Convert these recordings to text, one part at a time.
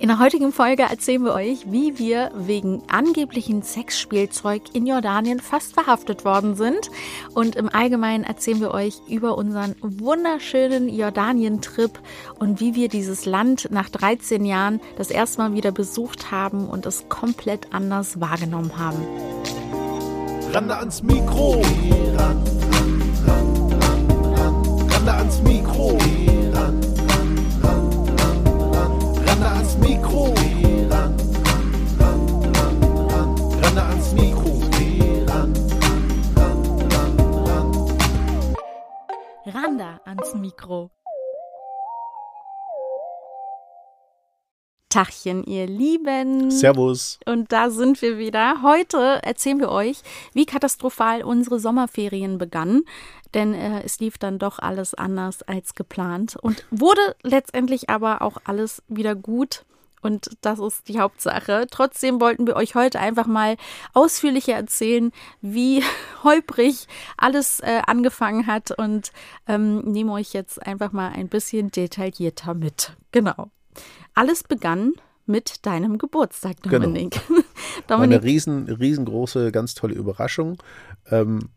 In der heutigen Folge erzählen wir euch, wie wir wegen angeblichen Sexspielzeug in Jordanien fast verhaftet worden sind. Und im Allgemeinen erzählen wir euch über unseren wunderschönen Jordanien-Trip und wie wir dieses Land nach 13 Jahren das erste Mal wieder besucht haben und es komplett anders wahrgenommen haben. Rande ans Mikro. Ran, ran, ran, ran, ran. Rande ans Mikro. Randa ans Mikro. Tachchen, ihr Lieben. Servus. Und da sind wir wieder. Heute erzählen wir euch, wie katastrophal unsere Sommerferien begannen. Denn äh, es lief dann doch alles anders als geplant und wurde letztendlich aber auch alles wieder gut. Und das ist die Hauptsache. Trotzdem wollten wir euch heute einfach mal ausführlicher erzählen, wie holprig alles äh, angefangen hat und ähm, nehmen euch jetzt einfach mal ein bisschen detaillierter mit. Genau. Alles begann mit deinem Geburtstag, Genau. Dominik. Eine Dominik, riesen, riesengroße, ganz tolle Überraschung, ähm,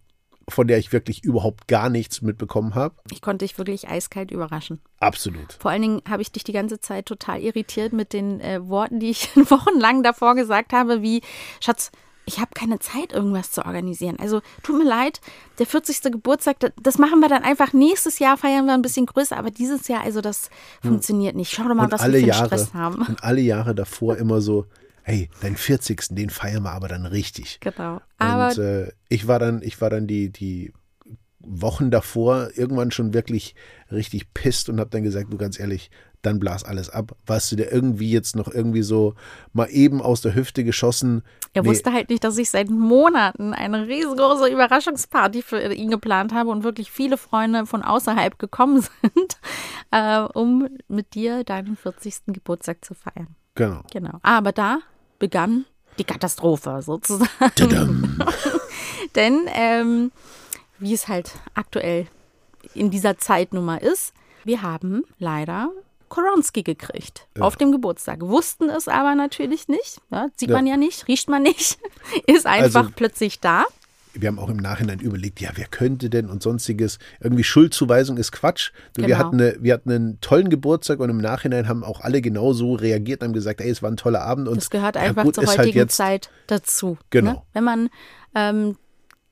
von der ich wirklich überhaupt gar nichts mitbekommen habe. ich konnte dich wirklich eiskalt überraschen. Absolut. Vor allen Dingen habe ich dich die ganze Zeit total irritiert mit den äh, Worten, die ich wochenlang davor gesagt habe, wie, Schatz, ich habe keine Zeit, irgendwas zu organisieren. Also tut mir leid, der 40. Geburtstag, da- das machen wir dann einfach nächstes Jahr, feiern wir ein bisschen größer, aber dieses Jahr, also das funktioniert nicht. Schau doch mal, und was alle wir für Jahre Stress haben. und alle Jahre davor immer so, hey, deinen 40. den feiern wir aber dann richtig. Genau. Aber und äh, ich war dann, ich war dann die, die Wochen davor irgendwann schon wirklich richtig pisst und habe dann gesagt, du ganz ehrlich, dann blas alles ab. Warst du dir irgendwie jetzt noch irgendwie so mal eben aus der Hüfte geschossen? Er Nee. wusste halt nicht, dass ich seit Monaten eine riesengroße Überraschungsparty für ihn geplant habe und wirklich viele Freunde von außerhalb gekommen sind, äh, um mit dir deinen 40. Geburtstag zu feiern. Genau. Genau. Aber da begann die Katastrophe sozusagen. Denn ähm, wie es halt aktuell in dieser Zeit nun mal ist, wir haben leider Koronski gekriegt auf dem Geburtstag. Wussten es aber natürlich nicht. Ja, sieht Ja. man ja nicht, riecht man nicht. Ist einfach Also- plötzlich da. Wir haben auch im Nachhinein überlegt, ja, wer könnte denn und sonstiges. Irgendwie Schuldzuweisung ist Quatsch. Du, wir, Genau. hatten eine, wir hatten einen tollen Geburtstag und im Nachhinein haben auch alle genauso reagiert und haben gesagt, ey, es war ein toller Abend. Und Das gehört ja, einfach gut, zur ist heutigen halt jetzt, Zeit dazu. Genau. Ne? Wenn man ähm,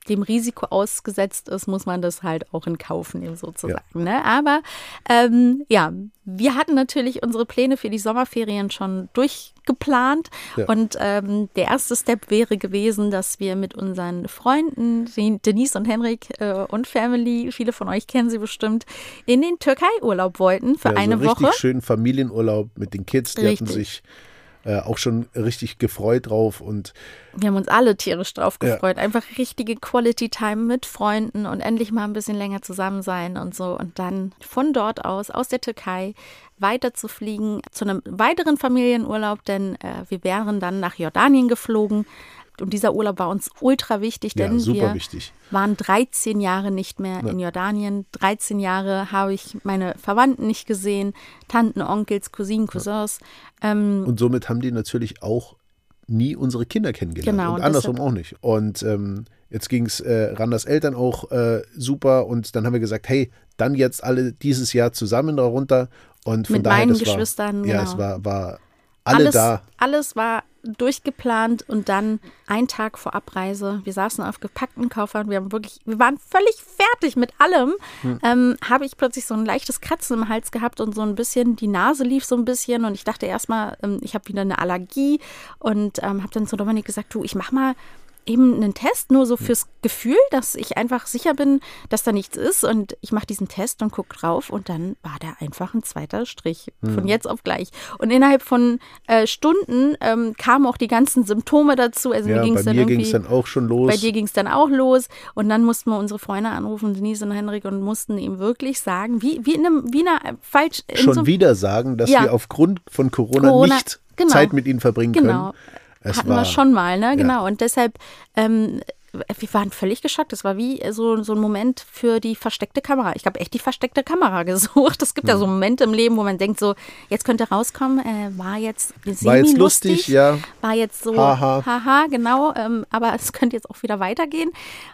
dem Risiko ausgesetzt ist, muss man das halt auch in Kauf nehmen, sozusagen. Ne? Aber ähm, ja, wir hatten natürlich unsere Pläne für die Sommerferien schon durchgeplant. Ja. Und ähm, der erste Step wäre gewesen, dass wir mit unseren Freunden, den- Denise und Henrik äh, und Family, viele von euch kennen sie bestimmt, in den Türkei-Urlaub wollten für ja, eine so richtig Woche. schönen Familienurlaub mit den Kids. Die Richtig. hatten sich äh, auch schon richtig gefreut drauf und Wir haben uns alle tierisch drauf Ja. gefreut. Einfach richtige Quality Time mit Freunden und endlich mal ein bisschen länger zusammen sein und so. Und dann von dort aus, aus der Türkei, weiter zu fliegen zu einem weiteren Familienurlaub, denn äh, wir wären dann nach Jordanien geflogen. Und dieser Urlaub war uns ultra wichtig, ja, denn super wir wichtig. waren 13 Jahre nicht mehr in Jordanien. 13 Jahre habe ich meine Verwandten nicht gesehen, Tanten, Onkels, Cousinen, Cousins. Ähm, Und somit haben die natürlich auch nie unsere Kinder kennengelernt. Genau, und andersrum deshalb- auch nicht. Und ähm, jetzt ging es äh, Randers Eltern auch äh, super und dann haben wir gesagt, hey, dann jetzt alle dieses Jahr zusammen darunter. Und von Mit daher, meinen Geschwistern, war, Ja, genau. es war, war alle alles, da. Alles war durchgeplant und dann ein Tag vor Abreise. Wir saßen auf gepackten Koffern. Wir haben wirklich, wir waren völlig fertig mit allem. Hm. Ähm, habe ich plötzlich so ein leichtes Kratzen im Hals gehabt und so ein bisschen, die Nase lief so ein bisschen und ich dachte erstmal, ähm, ich habe wieder eine Allergie und ähm, habe dann zu Dominik gesagt, du, ich mach mal eben einen Test, nur so fürs Gefühl, dass ich einfach sicher bin, dass da nichts ist. Und ich mache diesen Test und gucke drauf und dann war da einfach ein zweiter Strich. Von jetzt auf gleich. Und innerhalb von äh, Stunden ähm, kamen auch die ganzen Symptome dazu. Also Ja, mir ging bei es dann mir ging es dann auch schon los. Bei dir ging es dann auch los und dann mussten wir unsere Freunde anrufen, Denise und Henrik, und mussten ihm wirklich sagen, wie, wie in einem, wie in einer falsch, schon so, wieder sagen, dass Ja. wir aufgrund von Corona, Corona, nicht genau. Zeit mit ihnen verbringen Genau. können. Es hatten war, wir schon mal, ne? Genau. Und deshalb ähm, wir waren völlig geschockt. Das war wie so, so ein Moment für die versteckte Kamera. Ich habe echt die versteckte Kamera gesucht. Es gibt ja so Momente im Leben, wo man denkt, so, jetzt könnte rauskommen, äh, war jetzt War jetzt lustig, ja. War jetzt so, Haha. haha, genau. Ähm, aber es könnte jetzt auch wieder weitergehen.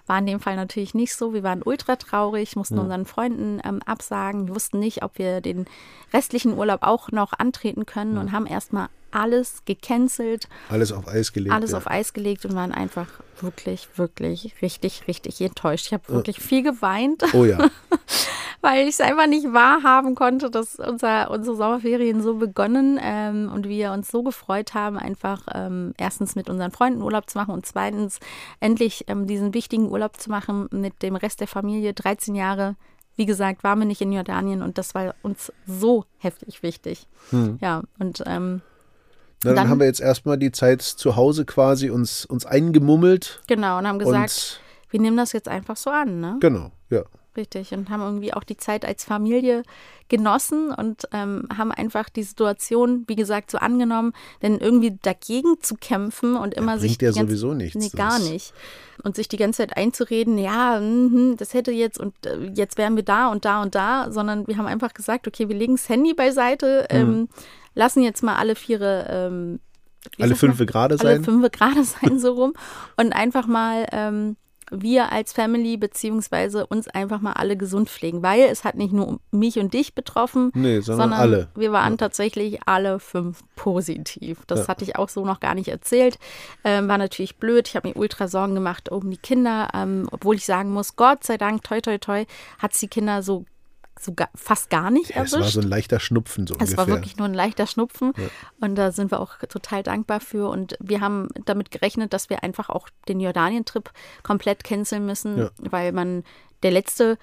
War in dem Fall natürlich nicht so. Wir waren ultra traurig, mussten unseren Freunden ähm, absagen. Wir wussten nicht, ob wir den restlichen Urlaub auch noch antreten können und haben erstmal alles gecancelt Alles auf Eis gelegt. alles ja. auf Eis gelegt und waren einfach wirklich, wirklich richtig, richtig enttäuscht. Ich habe wirklich viel geweint, Oh ja. weil ich es einfach nicht wahrhaben konnte, dass unser, unsere Sommerferien so begonnen ähm, und wir uns so gefreut haben, einfach ähm, erstens mit unseren Freunden Urlaub zu machen und zweitens endlich ähm, diesen wichtigen Urlaub zu machen mit dem Rest der Familie. 13 Jahre, wie gesagt, waren wir nicht in Jordanien und das war uns so heftig wichtig. Ja, und ähm, Na, dann, Dann- haben wir jetzt erstmal die Zeit zu Hause quasi uns, uns eingemummelt. genau, und haben gesagt, wir nehmen das jetzt einfach so an, ne? genau, ja. Richtig. Und haben irgendwie auch die Zeit als Familie genossen und ähm, haben einfach die Situation, wie gesagt, so angenommen. Denn irgendwie dagegen zu kämpfen und immer bringt sich. ja die ganze- sowieso nichts. Nee, gar nicht. Und sich die ganze Zeit einzureden, ja, mhm, das hätte jetzt und äh, jetzt wären wir da und da und da, sondern wir haben einfach gesagt, okay, wir legen das Handy beiseite, Hm. ähm, lassen jetzt mal alle Viere. Ähm, Alle fünfe gerade alle sein. fünf gerade sein so rum und einfach mal ähm, wir als Family beziehungsweise uns einfach mal alle gesund pflegen, weil es hat nicht nur mich und dich betroffen, Nee, sondern alle. wir waren tatsächlich alle fünf positiv. Das Ja. hatte ich auch so noch gar nicht erzählt. Ähm, war natürlich blöd. Ich habe mir ultra Sorgen gemacht um die Kinder, ähm, obwohl ich sagen muss, Gott sei Dank, toi toi toi, hat die Kinder so, so ga, fast gar nicht Ja, es erwischt. war so ein leichter Schnupfen so Es ungefähr. war wirklich nur ein leichter Schnupfen und da sind wir auch total dankbar für. Und wir haben damit gerechnet, dass wir einfach auch den Jordanien-Trip komplett canceln müssen, Ja. weil man der letzte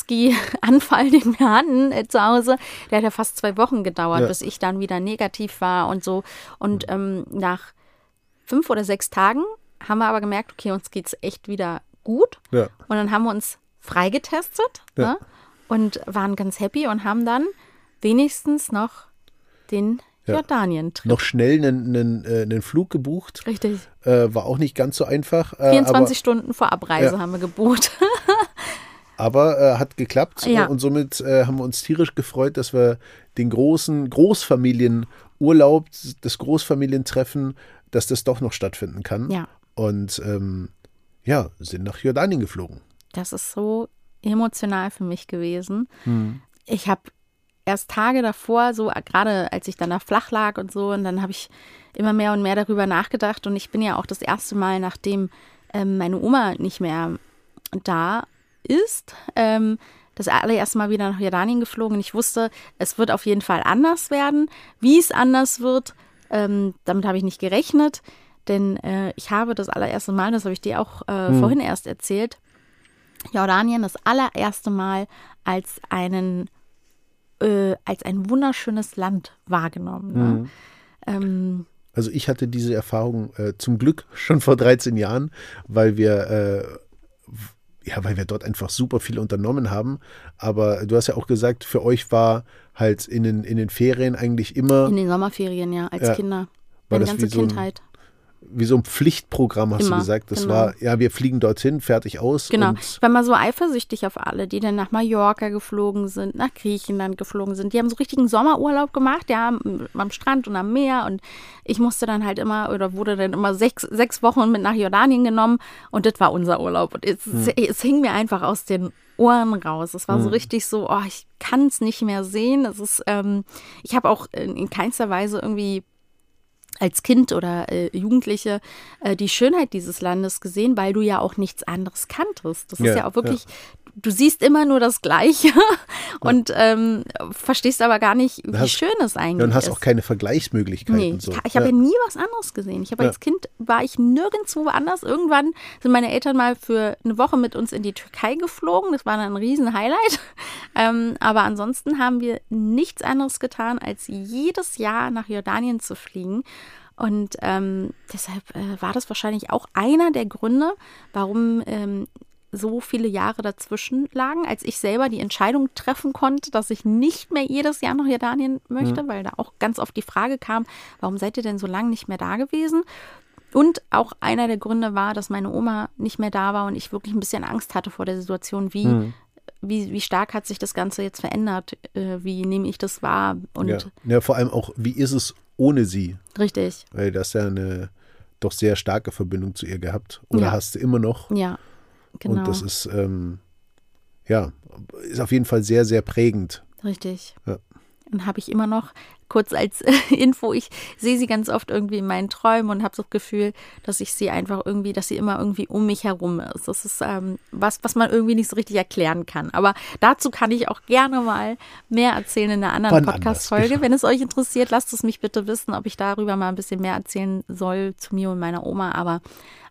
Koronski-Anfall, den wir hatten äh, zu Hause, der hat ja fast zwei Wochen gedauert, Ja. bis ich dann wieder negativ war und so. Und ähm, nach fünf oder sechs Tagen haben wir aber gemerkt, okay, uns geht's echt wieder gut. ja. Und dann haben wir uns freigetestet Ja. ne? Und waren ganz happy und haben dann wenigstens noch den Ja. Jordanien-Trip. Noch schnell einen, einen, äh, einen Flug gebucht. Richtig. Äh, war auch nicht ganz so einfach. Äh, 24 Stunden vor Abreise Ja. haben wir gebucht. Aber, aber äh, hat geklappt. Ja. Äh, und somit äh, haben wir uns tierisch gefreut, dass wir den großen Großfamilienurlaub, das Großfamilientreffen, dass das doch noch stattfinden kann. ja, Und ähm, ja, sind nach Jordanien geflogen. das ist so emotional für mich gewesen. Hm. Ich habe erst Tage davor, so äh, gerade als ich dann da flach lag und so, und dann habe ich immer mehr und mehr darüber nachgedacht. Und ich bin ja auch das erste Mal, nachdem ähm, meine Oma nicht mehr da ist, ähm, das allererste Mal wieder nach Jordanien geflogen. Und ich wusste, es wird auf jeden Fall anders werden. Wie es anders wird, ähm, damit habe ich nicht gerechnet. Denn äh, ich habe das allererste Mal, das habe ich dir auch äh, vorhin erst erzählt, Jordanien das allererste Mal als einen äh, als ein wunderschönes Land wahrgenommen. Ne? Ähm, Also ich hatte diese Erfahrung äh, zum Glück schon vor 13 Jahren, weil wir äh, ja, weil wir dort einfach super viel unternommen haben. Aber du hast ja auch gesagt, für euch war halt in den, in den Ferien eigentlich immer in den Sommerferien, ja, als Ja. Kinder. War Meine das ganze wie so ein- Kindheit. Wie so ein Pflichtprogramm, hast Immer, du gesagt. Das genau. war, ja, wir fliegen dorthin, fertig aus. Genau. Ich war mal so eifersüchtig auf alle, die dann nach Mallorca geflogen sind, nach Griechenland geflogen sind. Die haben so richtigen Sommerurlaub gemacht, ja, am Strand und am Meer. Und ich musste dann halt immer oder wurde dann immer sechs, sechs Wochen mit nach Jordanien genommen und das war unser Urlaub. Und es, Hm. es, hing mir einfach aus den Ohren raus. Es war so richtig so, oh, ich kann es nicht mehr sehen. Es ist, ähm, ich habe auch in, in keinster Weise irgendwie als Kind oder äh, Jugendliche äh, die Schönheit dieses Landes gesehen, weil du ja auch nichts anderes kanntest. Das Ja, ist ja auch wirklich, du siehst immer nur das Gleiche und ähm, verstehst aber gar nicht, wie hast- schön es eigentlich ja, und hast ist. auch keine Vergleichsmöglichkeiten. Nee, so. ich, ich habe ja. ja nie was anderes gesehen. Ich habe Ja. als Kind war ich nirgendwo anders. Irgendwann sind meine Eltern mal für eine Woche mit uns in die Türkei geflogen. Das war dann ein riesen Highlight. Ähm, aber ansonsten haben wir nichts anderes getan, als jedes Jahr nach Jordanien zu fliegen. Und ähm, deshalb äh, war das wahrscheinlich auch einer der Gründe, warum ähm, so viele Jahre dazwischen lagen, als ich selber die Entscheidung treffen konnte, dass ich nicht mehr jedes Jahr nach Jordanien möchte, weil da auch ganz oft die Frage kam, warum seid ihr denn so lange nicht mehr da gewesen? Und auch einer der Gründe war, dass meine Oma nicht mehr da war und ich wirklich ein bisschen Angst hatte vor der Situation, wie, Mhm. wie, wie stark hat sich das Ganze jetzt verändert, äh, wie nehme ich das wahr und Ja. ja, vor allem auch, wie ist es ohne sie? richtig, Weil das ja eine doch sehr starke Verbindung zu ihr gehabt. Oder Ja. hast du immer noch? ja, genau, Und das ist, ähm, ja, ist auf jeden Fall sehr, sehr prägend. richtig. Ja. Und habe ich immer noch, kurz als Info, ich sehe sie ganz oft irgendwie in meinen Träumen und habe das Gefühl, dass ich sie einfach irgendwie, dass sie immer irgendwie um mich herum ist. Das ist ähm, was, was man irgendwie nicht so richtig erklären kann. Aber dazu kann ich auch gerne mal mehr erzählen in einer anderen Podcast-Folge. Wenn es euch interessiert, lasst es mich bitte wissen, ob ich darüber mal ein bisschen mehr erzählen soll zu mir und meiner Oma. Aber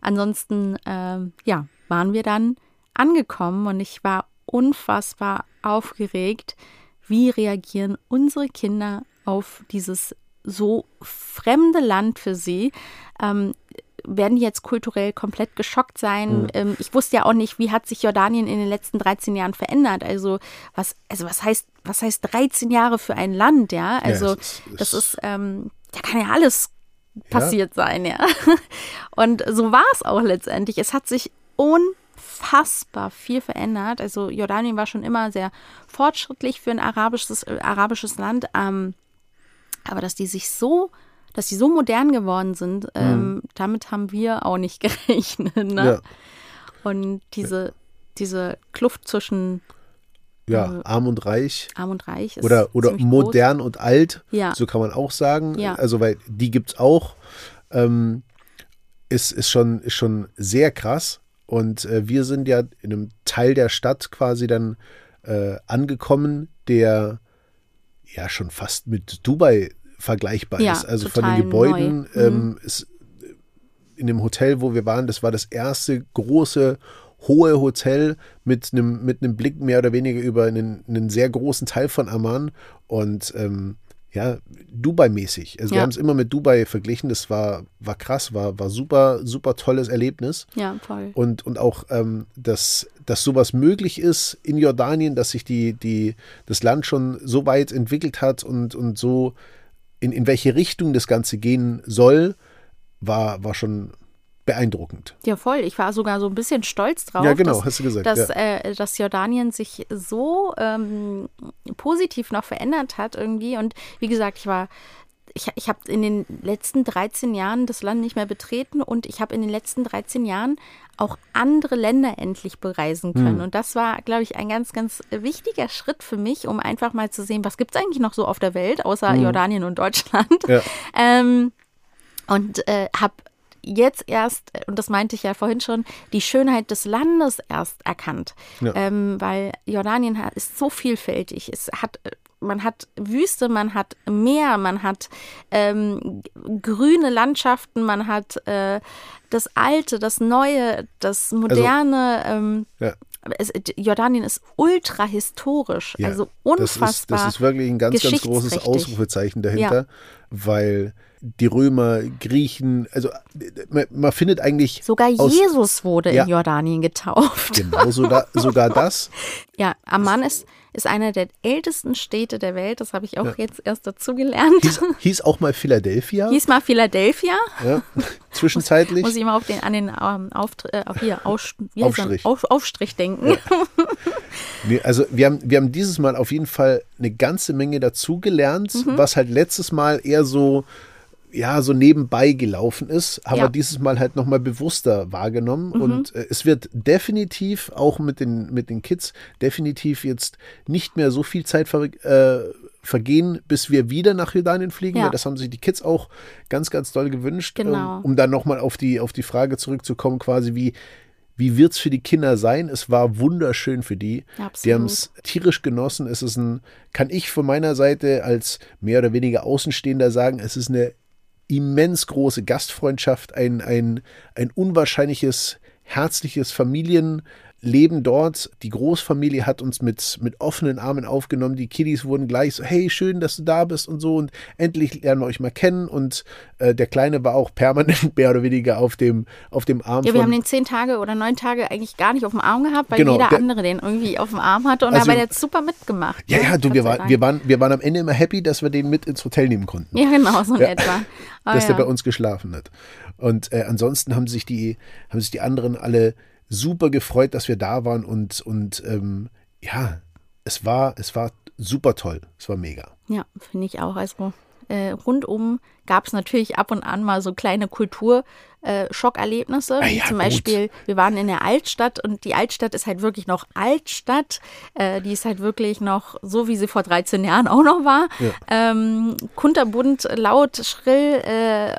ansonsten, ähm, ja, waren wir dann angekommen und ich war unfassbar aufgeregt, wie reagieren unsere Kinder auf dieses so fremde Land für sie. Ähm, werden jetzt kulturell komplett geschockt sein? Ähm, ich wusste ja auch nicht, wie hat sich Jordanien in den letzten 13 Jahren verändert. Also was, also was heißt, was heißt 13 Jahre für ein Land, ja? Also es ist- das ist, ähm, da kann ja alles passiert sein, ja. Und so war es auch letztendlich. Es hat sich unfassbar viel verändert. Also Jordanien war schon immer sehr fortschrittlich für ein arabisches, äh, arabisches Land. Ähm, aber dass die sich so, dass die so modern geworden sind, ähm, damit haben wir auch nicht gerechnet. Ne? Ja, Und diese, diese Kluft zwischen ja, arm und reich. Arm und Reich ist Oder, oder modern und alt, Ja. so kann man auch sagen. Ja. Also, weil die gibt es auch. Ähm, ist, ist, schon, ist schon sehr krass. Und äh, wir sind ja in einem Teil der Stadt quasi dann äh, angekommen, der ja schon fast mit Dubai vergleichbar Ja, ist. Also von den Gebäuden neu. Mhm. ähm, ist in dem Hotel, wo wir waren, das war das erste große hohe Hotel mit einem mit einem Blick mehr oder weniger über einen, einen sehr großen Teil von Amman und ähm, ja, Dubai-mäßig. Also wir Ja. haben es immer mit Dubai verglichen. Das war, war krass, war, war super, super tolles Erlebnis. Ja, voll. Und, und auch, ähm, dass, dass sowas möglich ist in Jordanien, dass sich die, die, das Land schon so weit entwickelt hat und, und so in, in welche Richtung das Ganze gehen soll, war, war schon beeindruckend. Ja, voll. Ich war sogar so ein bisschen stolz drauf, Ja, genau, dass, hast du gesagt, dass, ja. äh, dass Jordanien sich so ähm, positiv noch verändert hat irgendwie. Und wie gesagt, ich war, ich, ich habe in den letzten 13 Jahren das Land nicht mehr betreten und ich habe in den letzten 13 Jahren auch andere Länder endlich bereisen können. Hm. Und das war, glaube ich, ein ganz, ganz wichtiger Schritt für mich, um einfach mal zu sehen, was gibt es eigentlich noch so auf der Welt, außer Jordanien und Deutschland. Hm. Ja. Ähm, und äh, habe jetzt erst, und das meinte ich ja vorhin schon, die Schönheit des Landes erst erkannt. Ja. Ähm, weil Jordanien ist so vielfältig. Es hat, äh, man hat Wüste, man hat Meer, man hat ähm, grüne Landschaften, man hat äh, das Alte, das Neue, das Moderne. ähm, Ja. es, Jordanien ist ultra historisch, Ja, also Das unfassbar. ist, das ist wirklich ein ganz, ganz großes. Ausrufezeichen dahinter, weil die Römer, Griechen, also man, man findet eigentlich Sogar aus- Jesus wurde Ja. in Jordanien getauft. genau so da, sogar das. Ja, Amman ist, ist eine der ältesten Städte der Welt. Das habe ich auch jetzt erst dazu gelernt. Hieß, hieß auch mal Philadelphia, Hieß mal Philadelphia. ja, zwischenzeitlich. Muss ich immer auf den, an den ähm, äh, auf hier, Aus? Aufstrich. Auf, Aufstrich denken. Nee, also wir haben, wir haben dieses Mal auf jeden Fall eine ganze Menge dazugelernt, Mhm. was halt letztes Mal eher so, ja, so nebenbei gelaufen ist, haben Ja. wir dieses Mal halt nochmal bewusster wahrgenommen. Mhm. Und äh, es wird definitiv, auch mit den, mit den Kids, definitiv jetzt nicht mehr so viel Zeit ver, äh, vergehen, bis wir wieder nach Jordanien fliegen. Ja. Weil das haben sich die Kids auch ganz, ganz doll gewünscht. Genau. Ähm, um dann nochmal auf die, auf die Frage zurückzukommen, quasi wie, wie wird es für die Kinder sein? Es war wunderschön für die. Die Absolut. haben es tierisch genossen. Es ist ein, kann ich von meiner Seite als mehr oder weniger Außenstehender sagen, es ist eine immens große Gastfreundschaft, ein, ein, ein unwahrscheinliches, herzliches Familien, leben dort. Die Großfamilie hat uns mit, mit offenen Armen aufgenommen. Die Kiddies wurden gleich so, hey, schön, dass du da bist und so. Und endlich lernen wir euch mal kennen. Und äh, der Kleine war auch permanent mehr oder weniger auf dem, auf dem Arm. Ja, wir haben den zehn Tage oder neun Tage eigentlich gar nicht auf dem Arm gehabt, weil Genau, jeder der- andere den irgendwie auf dem Arm hatte und Also- aber der hat super mitgemacht. ja, ne? ja, du, wir, war, wir, waren, wir waren am Ende immer happy, dass wir den mit ins Hotel nehmen konnten. Ja, genau, so in Ja. etwa. Ah, dass ja. der bei uns geschlafen hat. Und äh, ansonsten haben sich die, haben sich die anderen alle super gefreut, dass wir da waren und, und ähm, ja, es war, es war super toll. Es war mega. Ja, finde ich auch. Also äh, rundum gab es natürlich ab und an mal so kleine Kulturschockerlebnisse. Wie ja, zum gut. Beispiel, wir waren in der Altstadt und die Altstadt ist halt wirklich noch Altstadt. Äh, die ist halt wirklich noch so, wie sie vor 13 Jahren auch noch war. Ähm, kunterbunt, laut, schrill, äh,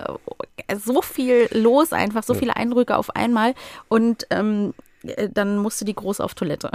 so viel los einfach, so viele Eindrücke auf einmal. Und ähm, äh, dann musste die groß auf Toilette.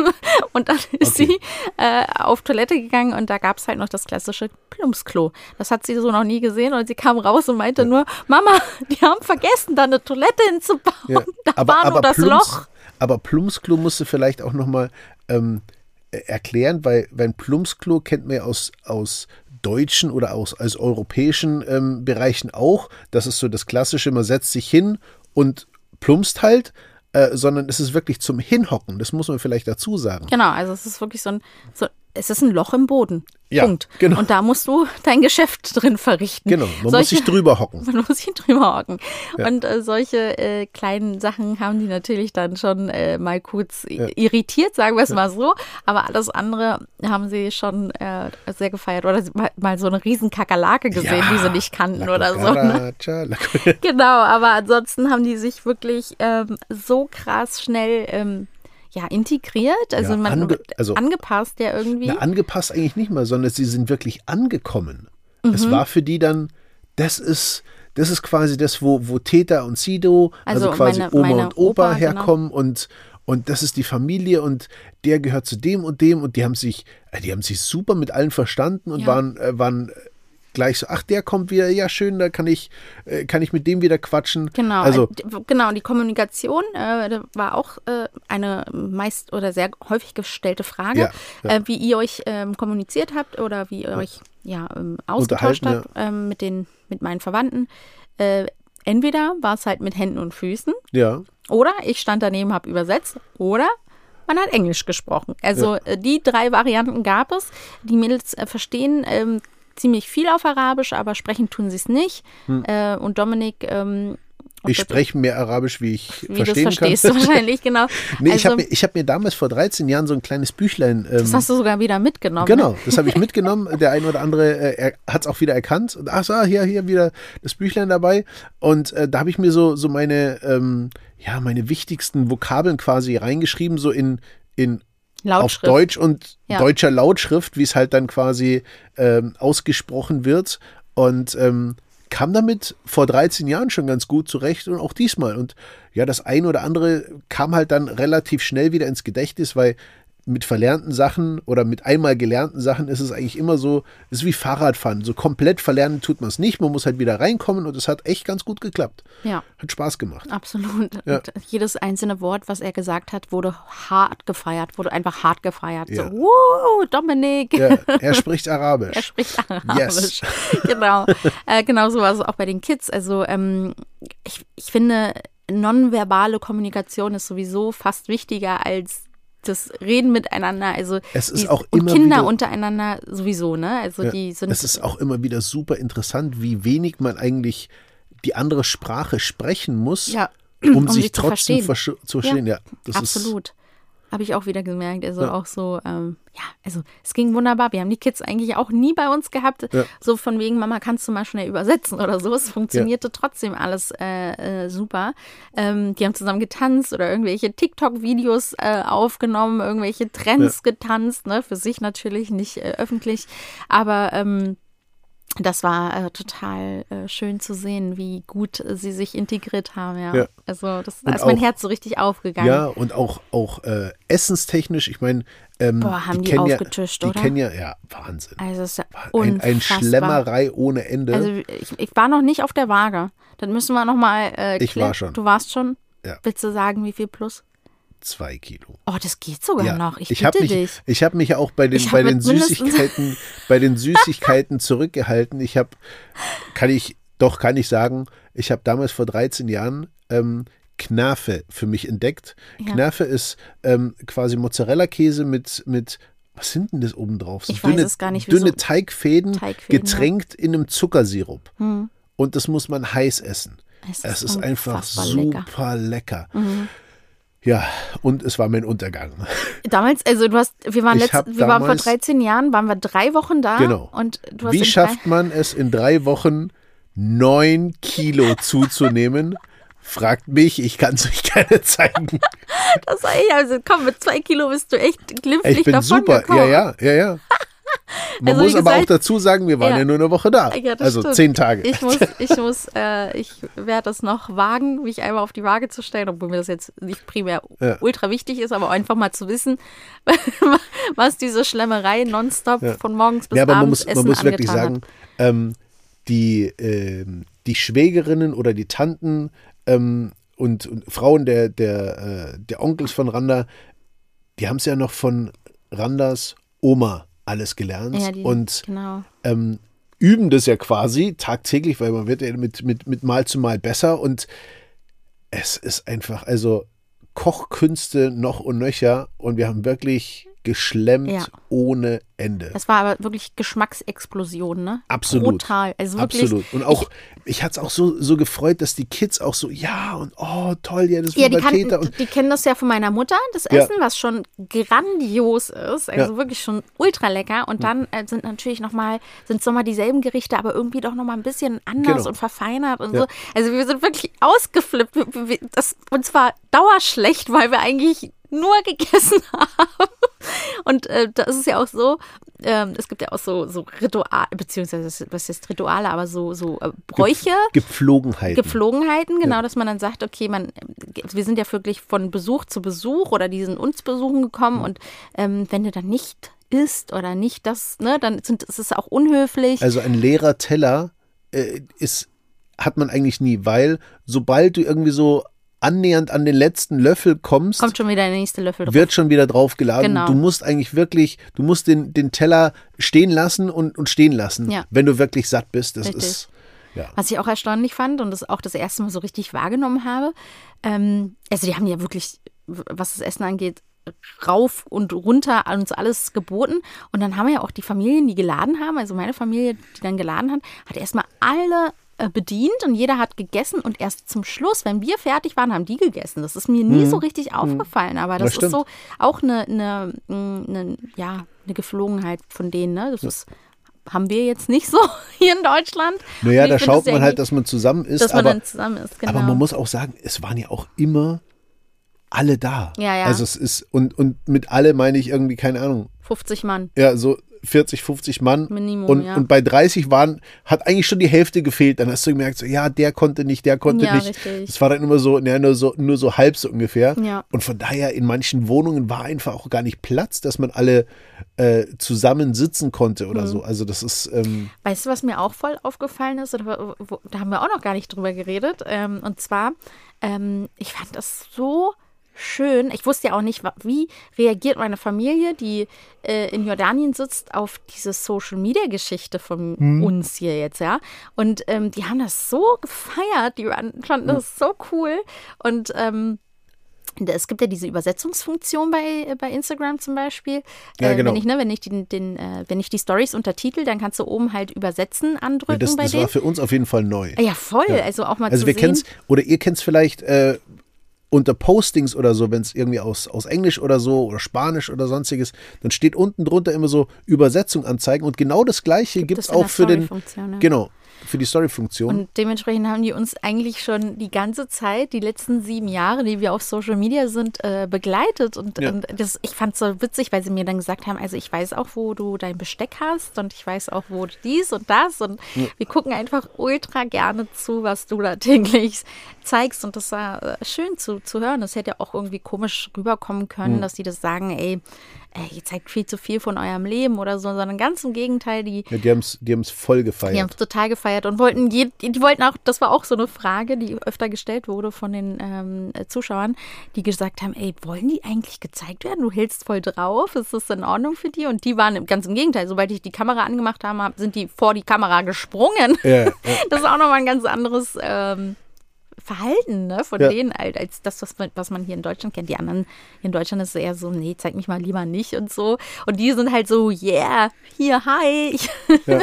und dann ist Okay. sie äh, auf Toilette gegangen und da gab es halt noch das klassische Plumpsklo. Das hat sie so noch nie gesehen und sie kam raus und meinte nur, Mama, die haben vergessen, da eine Toilette hinzubauen. Ja. Da war nur das Plumps, Loch. aber Plumpsklo musste vielleicht auch nochmal ähm, äh, erklären, weil, weil ein Plumpsklo kennt man ja aus, aus deutschen oder aus, aus europäischen ähm, Bereichen auch. Das ist so das Klassische, man setzt sich hin und plumpst halt, äh, sondern es ist wirklich zum Hinhocken. Das muss man vielleicht dazu sagen. Genau, also es ist wirklich so ein, so, es ist ein Loch im Boden. Ja, Punkt. genau. Und da musst du dein Geschäft drin verrichten. Genau, man muss Solche- sich drüber hocken. Man muss sich drüber hocken. Und äh, solche äh, kleinen Sachen haben die natürlich dann schon äh, mal kurz i- irritiert, sagen wir es mal so. Aber alles andere haben sie schon äh, sehr gefeiert. Oder sie mal, mal so eine riesen Kakerlake gesehen, die sie nicht kannten La oder so. Ne? Genau, aber ansonsten haben die sich wirklich ähm, so krass schnell ähm, ja, integriert, also, Ja, man, ange- also- angepasst ja irgendwie. Na, angepasst eigentlich nicht mal, sondern sie sind wirklich angekommen. Mhm. Es war für die dann, das ist, das ist quasi das, wo, wo Täter und Sido, also, Also quasi meine- Oma meine und Opa, Opa, genau. herkommen und, und das ist die Familie und der gehört zu dem und dem und die haben sich, äh, die haben sich super mit allen verstanden und Ja. waren, äh, waren gleich so, ach, der kommt wieder, ja schön, da kann ich, äh, kann ich mit dem wieder quatschen. Genau, Also, äh, genau, die Kommunikation äh, war auch äh, eine meist oder sehr häufig gestellte Frage, Ja, ja. Äh, wie ihr euch ähm, kommuniziert habt oder wie ihr euch ja, ähm, ausgetauscht habt ähm, mit, den, mit meinen Verwandten. Äh, entweder war es halt mit Händen und Füßen ja, oder ich stand daneben, habe übersetzt oder man hat Englisch gesprochen. Also äh, die drei Varianten gab es. Die Mädels verstehen ähm, ziemlich viel auf Arabisch, aber sprechen tun sie es nicht. Äh, und Dominik ähm, Hm. ich spreche mehr Arabisch, wie ich wie verstehen verstehst kann. du wahrscheinlich, genau. Nee, ich also, habe mir, ich hab mir damals vor 13 Jahren so ein kleines Büchlein. Ähm, das hast du sogar wieder mitgenommen. Genau, Ne? das habe ich mitgenommen. Der eine oder andere äh, hat es auch wieder erkannt. Und ach so, hier, hier wieder das Büchlein dabei. Und äh, da habe ich mir so, so meine, ähm, ja, meine wichtigsten Vokabeln quasi reingeschrieben, so in, in auf Lautschrift. Deutsch und Ja. deutscher Lautschrift, wie es halt dann quasi ähm, ausgesprochen wird. Und ähm, kam damit vor 13 Jahren schon ganz gut zurecht und auch diesmal. Und ja, das eine oder andere kam halt dann relativ schnell wieder ins Gedächtnis, weil mit verlernten Sachen oder mit einmal gelernten Sachen ist es eigentlich immer so, es ist wie Fahrradfahren. So komplett verlernen tut man es nicht. Man muss halt wieder reinkommen und es hat echt ganz gut geklappt. Ja, Hat Spaß gemacht. absolut. Ja. Und jedes einzelne Wort, was er gesagt hat, wurde hart gefeiert, wurde einfach hart gefeiert. Ja. So, wow, Dominik. Ja, er spricht Arabisch. Er spricht Arabisch. Yes. genau. Äh, genauso war es auch bei den Kids. Also ähm, ich, ich finde, nonverbale Kommunikation ist sowieso fast wichtiger als das Reden miteinander. Also Es ist die, auch und immer Kinder wieder- untereinander sowieso, ne? Also Ja, die sind es ist auch immer wieder super interessant, wie wenig man eigentlich die andere Sprache sprechen muss, Ja, um, um sich sie zu trotzdem verstehen. versch- zu verstehen. Ja, das absolut. Habe ich auch wieder gemerkt. Also Ja. auch so, ähm, ja, also es ging wunderbar. Wir haben die Kids eigentlich auch nie bei uns gehabt. Ja. So von wegen, Mama, kannst du mal schnell übersetzen oder so. Es funktionierte trotzdem alles äh, äh, super. Ähm, die haben zusammen getanzt oder irgendwelche TikTok-Videos äh, aufgenommen, irgendwelche Trends getanzt, ne? Für sich natürlich, nicht äh, öffentlich. Aber ähm, das war äh, total äh, schön zu sehen, wie gut äh, sie sich integriert haben, ja. Ja. Also das, da ist mein auch- Herz so richtig aufgegangen. ja, und auch, auch äh, essenstechnisch, ich meine, ähm, Boah, haben die kennen aufgetischt, ja, die oder? kennen ja, ja, Wahnsinn. Also es ist ja Ein, ein. Schlemmerei ohne Ende. Also ich, ich war noch nicht auf der Waage. Dann müssen wir noch mal äh, Ich war schon. Du warst schon? Ja. Willst du sagen, wie viel plus? Zwei Kilo. Oh, das geht sogar noch. Ich, ich habe bitte mich, dich. ich habe mich ja auch bei den, bei den mit mindestens- Süßigkeiten, bei den Süßigkeiten zurückgehalten. Ich habe, kann ich, doch kann ich sagen, ich habe damals vor 13 Jahren ähm, Knafe für mich entdeckt. Ja. Knafe ist ähm, quasi Mozzarella-Käse mit, mit, was sind denn das oben drauf? So Ich weiß es gar nicht, Dünne Teigfäden, Teigfäden, getränkt in einem Zuckersirup. Hm. Und das muss man heiß essen. Es Es ist ist einfach unfassbar lecker. super lecker. Ja, und es war mein Untergang. Damals, also du hast, wir waren letzt, wir waren vor damals- 13 Jahren, waren wir drei Wochen da. Genau. Und du hast Wie schafft man es in drei Wochen neun Kilo zuzunehmen? Fragt mich, ich kann es euch gerne zeigen. das war ich, also komm, mit zwei Kilo bist du echt glimpflich Ich bin davon super. gekommen. Ja, ja, ja, ja. Man Also, muss aber auch gesagt- dazu sagen, wir waren Ja. ja, nur eine Woche da. Ja, also stimmt. zehn Tage. Ich muss, ich muss, äh, ich werde es noch wagen, mich einmal auf die Waage zu stellen, obwohl mir das jetzt nicht primär Ja. ultra wichtig ist, aber einfach mal zu wissen, was diese Schlemmerei nonstop von morgens bis ja, aber man abends muss, Essen man muss wirklich sagen, ähm, die, ähm, die Schwägerinnen oder die Tanten ähm, und, und Frauen der, der, äh, der Onkels von Randa, die haben es ja noch von Randas Oma alles gelernt. Ja, die, und genau. ähm, üben das ja quasi tagtäglich, weil man wird ja mit, mit, mit Mal zu Mal besser und es ist einfach, also Kochkünste noch und nöcher und wir haben wirklich geschlemmt Ja. ohne Ende. Das war aber wirklich Geschmacksexplosion, ne? Absolut. Brutal. Also wirklich. Absolut. Und auch, ich, hatte es auch so, so gefreut, dass die Kids auch so, ja, und oh, toll, ja, das Ja, die, kannten, Und die kennen das ja von meiner Mutter, das Ja. Essen, was schon grandios ist, also Ja. wirklich schon ultra lecker. Und dann äh, sind natürlich nochmal, sind so mal dieselben Gerichte, aber irgendwie doch nochmal ein bisschen anders Genau. und verfeinert und so. Also wir sind wirklich ausgeflippt. Das, uns war dauerschlecht, weil wir eigentlich nur gegessen haben. Und äh, da ist ja auch so, ähm, es gibt ja auch so, so Rituale, beziehungsweise was heißt Rituale, aber so, so äh, Bräuche. Gepflogenheiten. Gepflogenheiten, genau, dass man dann sagt, okay, man, wir sind ja wirklich von Besuch zu Besuch oder die sind uns besuchen gekommen und ähm, wenn du dann nicht isst oder nicht das, ne, dann sind, ist es auch unhöflich. also ein leerer Teller äh, ist, hat man eigentlich nie, weil sobald du irgendwie so annähernd an den letzten Löffel kommst, Kommt schon wieder der nächste Löffel drauf. wird schon wieder draufgeladen. Genau. Du musst eigentlich wirklich, du musst den, den Teller stehen lassen und, und stehen lassen, Ja. wenn du wirklich satt bist. Das Richtig. ist, ja. Was ich auch erstaunlich fand und das auch das erste Mal so richtig wahrgenommen habe. Ähm, also die haben ja wirklich, was das Essen angeht, rauf und runter an uns alles geboten. Und dann haben wir ja auch die Familien, die geladen haben, also meine Familie, die dann geladen hat, hat erstmal alle bedient und jeder hat gegessen und erst zum Schluss, wenn wir fertig waren, haben die gegessen. Das ist mir nie so richtig aufgefallen, aber das, Mhm. Das ist so auch eine, eine, eine, ja, eine Geflogenheit von denen. Ne? Das ist, haben wir jetzt nicht so hier in Deutschland. Naja, da schaut man halt, dass man zusammen ist, dass man aber dann zusammen ist. Genau. Aber man muss auch sagen, es waren ja auch immer alle da. Ja, ja. Also es ist, und, und mit alle meine ich irgendwie, keine Ahnung, 50 Mann. ja, so 40, 50 Mann. Minimum, und, ja. und bei 30 waren, hat eigentlich schon die Hälfte gefehlt. Dann hast du gemerkt, so, ja, der konnte nicht, der konnte Ja, nicht. richtig. Das war dann immer so, ja, nur so, nur so halb so ungefähr. Ja. Und von daher, in manchen Wohnungen war einfach auch gar nicht Platz, dass man alle äh, zusammen sitzen konnte Mhm. oder so. Also das ist, ähm, Weißt du, was mir auch voll aufgefallen ist? Oder wo, da haben wir auch noch gar nicht drüber geredet. Ähm, und zwar, ähm, ich fand das so schön. Ich wusste ja auch nicht, wie reagiert meine Familie, die äh, in Jordanien sitzt, auf diese Social-Media-Geschichte von uns hier jetzt, ja. Und ähm, die haben das so gefeiert, die fanden das so cool. Und ähm, es gibt ja diese Übersetzungsfunktion bei, bei Instagram zum Beispiel. Ja, äh, genau. Wenn ich, ne, wenn ich, den, den, äh, wenn ich die Stories untertitel, dann kannst du oben halt Übersetzen andrücken das, bei das denen. war für uns auf jeden Fall neu. ja, voll. Also auch mal Also zu wir sehen. kennen es, oder ihr kennt es vielleicht äh, unter Postings oder so, wenn es irgendwie aus, aus Englisch oder so oder Spanisch oder sonstiges, dann steht unten drunter immer so Übersetzung anzeigen und genau das gleiche gibt es auch für den, ja. genau, für die Story-Funktion. Und dementsprechend haben die uns eigentlich schon die ganze Zeit, die letzten sieben Jahre, die wir auf Social Media sind, äh, begleitet. Und, Ja. und das, ich fand es so witzig, weil sie mir dann gesagt haben, also ich weiß auch, wo du dein Besteck hast und ich weiß auch, wo du dies und das. Und wir gucken einfach ultra gerne zu, was du da täglich zeigst. Und das war äh, schön zu, zu hören. Das hätte ja auch irgendwie komisch rüberkommen können, dass die das sagen, ey, ey, ihr zeigt viel zu viel von eurem Leben oder so, sondern ganz im Gegenteil, die, Ja, die haben es die haben's voll gefeiert. die haben es total gefeiert und wollten, je, die wollten auch, das war auch so eine Frage, die öfter gestellt wurde von den ähm, Zuschauern, die gesagt haben, ey, wollen die eigentlich gezeigt werden? Du hältst voll drauf, ist das in Ordnung für die? Und die waren ganz im Gegenteil, sobald ich die Kamera angemacht habe, hab- sind die vor die Kamera gesprungen. Ja, ja. Das ist auch nochmal ein ganz anderes ähm, Verhalten ne, von Ja. denen, halt, als das, was man, was man hier in Deutschland kennt. Die anderen hier in Deutschland ist eher so, nee, zeig mich mal lieber nicht und so. Und die sind halt so, yeah, hier, hi.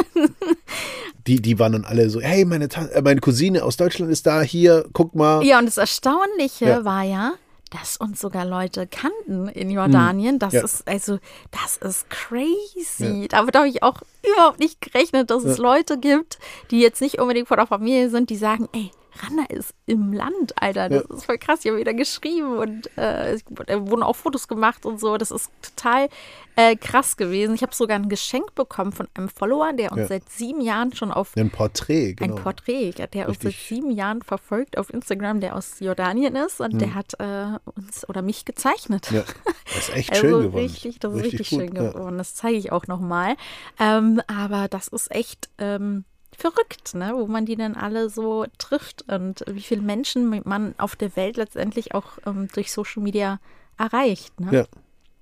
Die, die waren dann alle so, hey, meine, äh, meine Cousine aus Deutschland ist da, hier, guck mal. Ja, und das Erstaunliche Ja. war ja, dass uns sogar Leute kannten in Jordanien. Das Hm. Ja. ist, also, das ist crazy. Damit habe ich auch überhaupt nicht gerechnet, dass es Leute gibt, die jetzt nicht unbedingt von der Familie sind, die sagen, ey, Randa ist im Land, Alter. Das Ja. ist voll krass. Ich habe wieder geschrieben und äh, es wurden auch Fotos gemacht und so. Das ist total äh, krass gewesen. Ich habe sogar ein Geschenk bekommen von einem Follower, der uns Ja. seit sieben Jahren schon auf Ein Porträt, genau. ein Porträt, der uns seit Richtig. sieben Jahren verfolgt auf Instagram, der aus Jordanien ist und der hat äh, uns oder mich gezeichnet. Hm. Ja, das ist echt also schön geworden. richtig, das ist richtig, gut, schön geworden. Das zeige ich auch nochmal. Ähm, aber das ist echt ähm, verrückt, ne? wo man die dann alle so trifft und wie viele Menschen man auf der Welt letztendlich auch ähm, durch Social Media erreicht. Ne? Ja.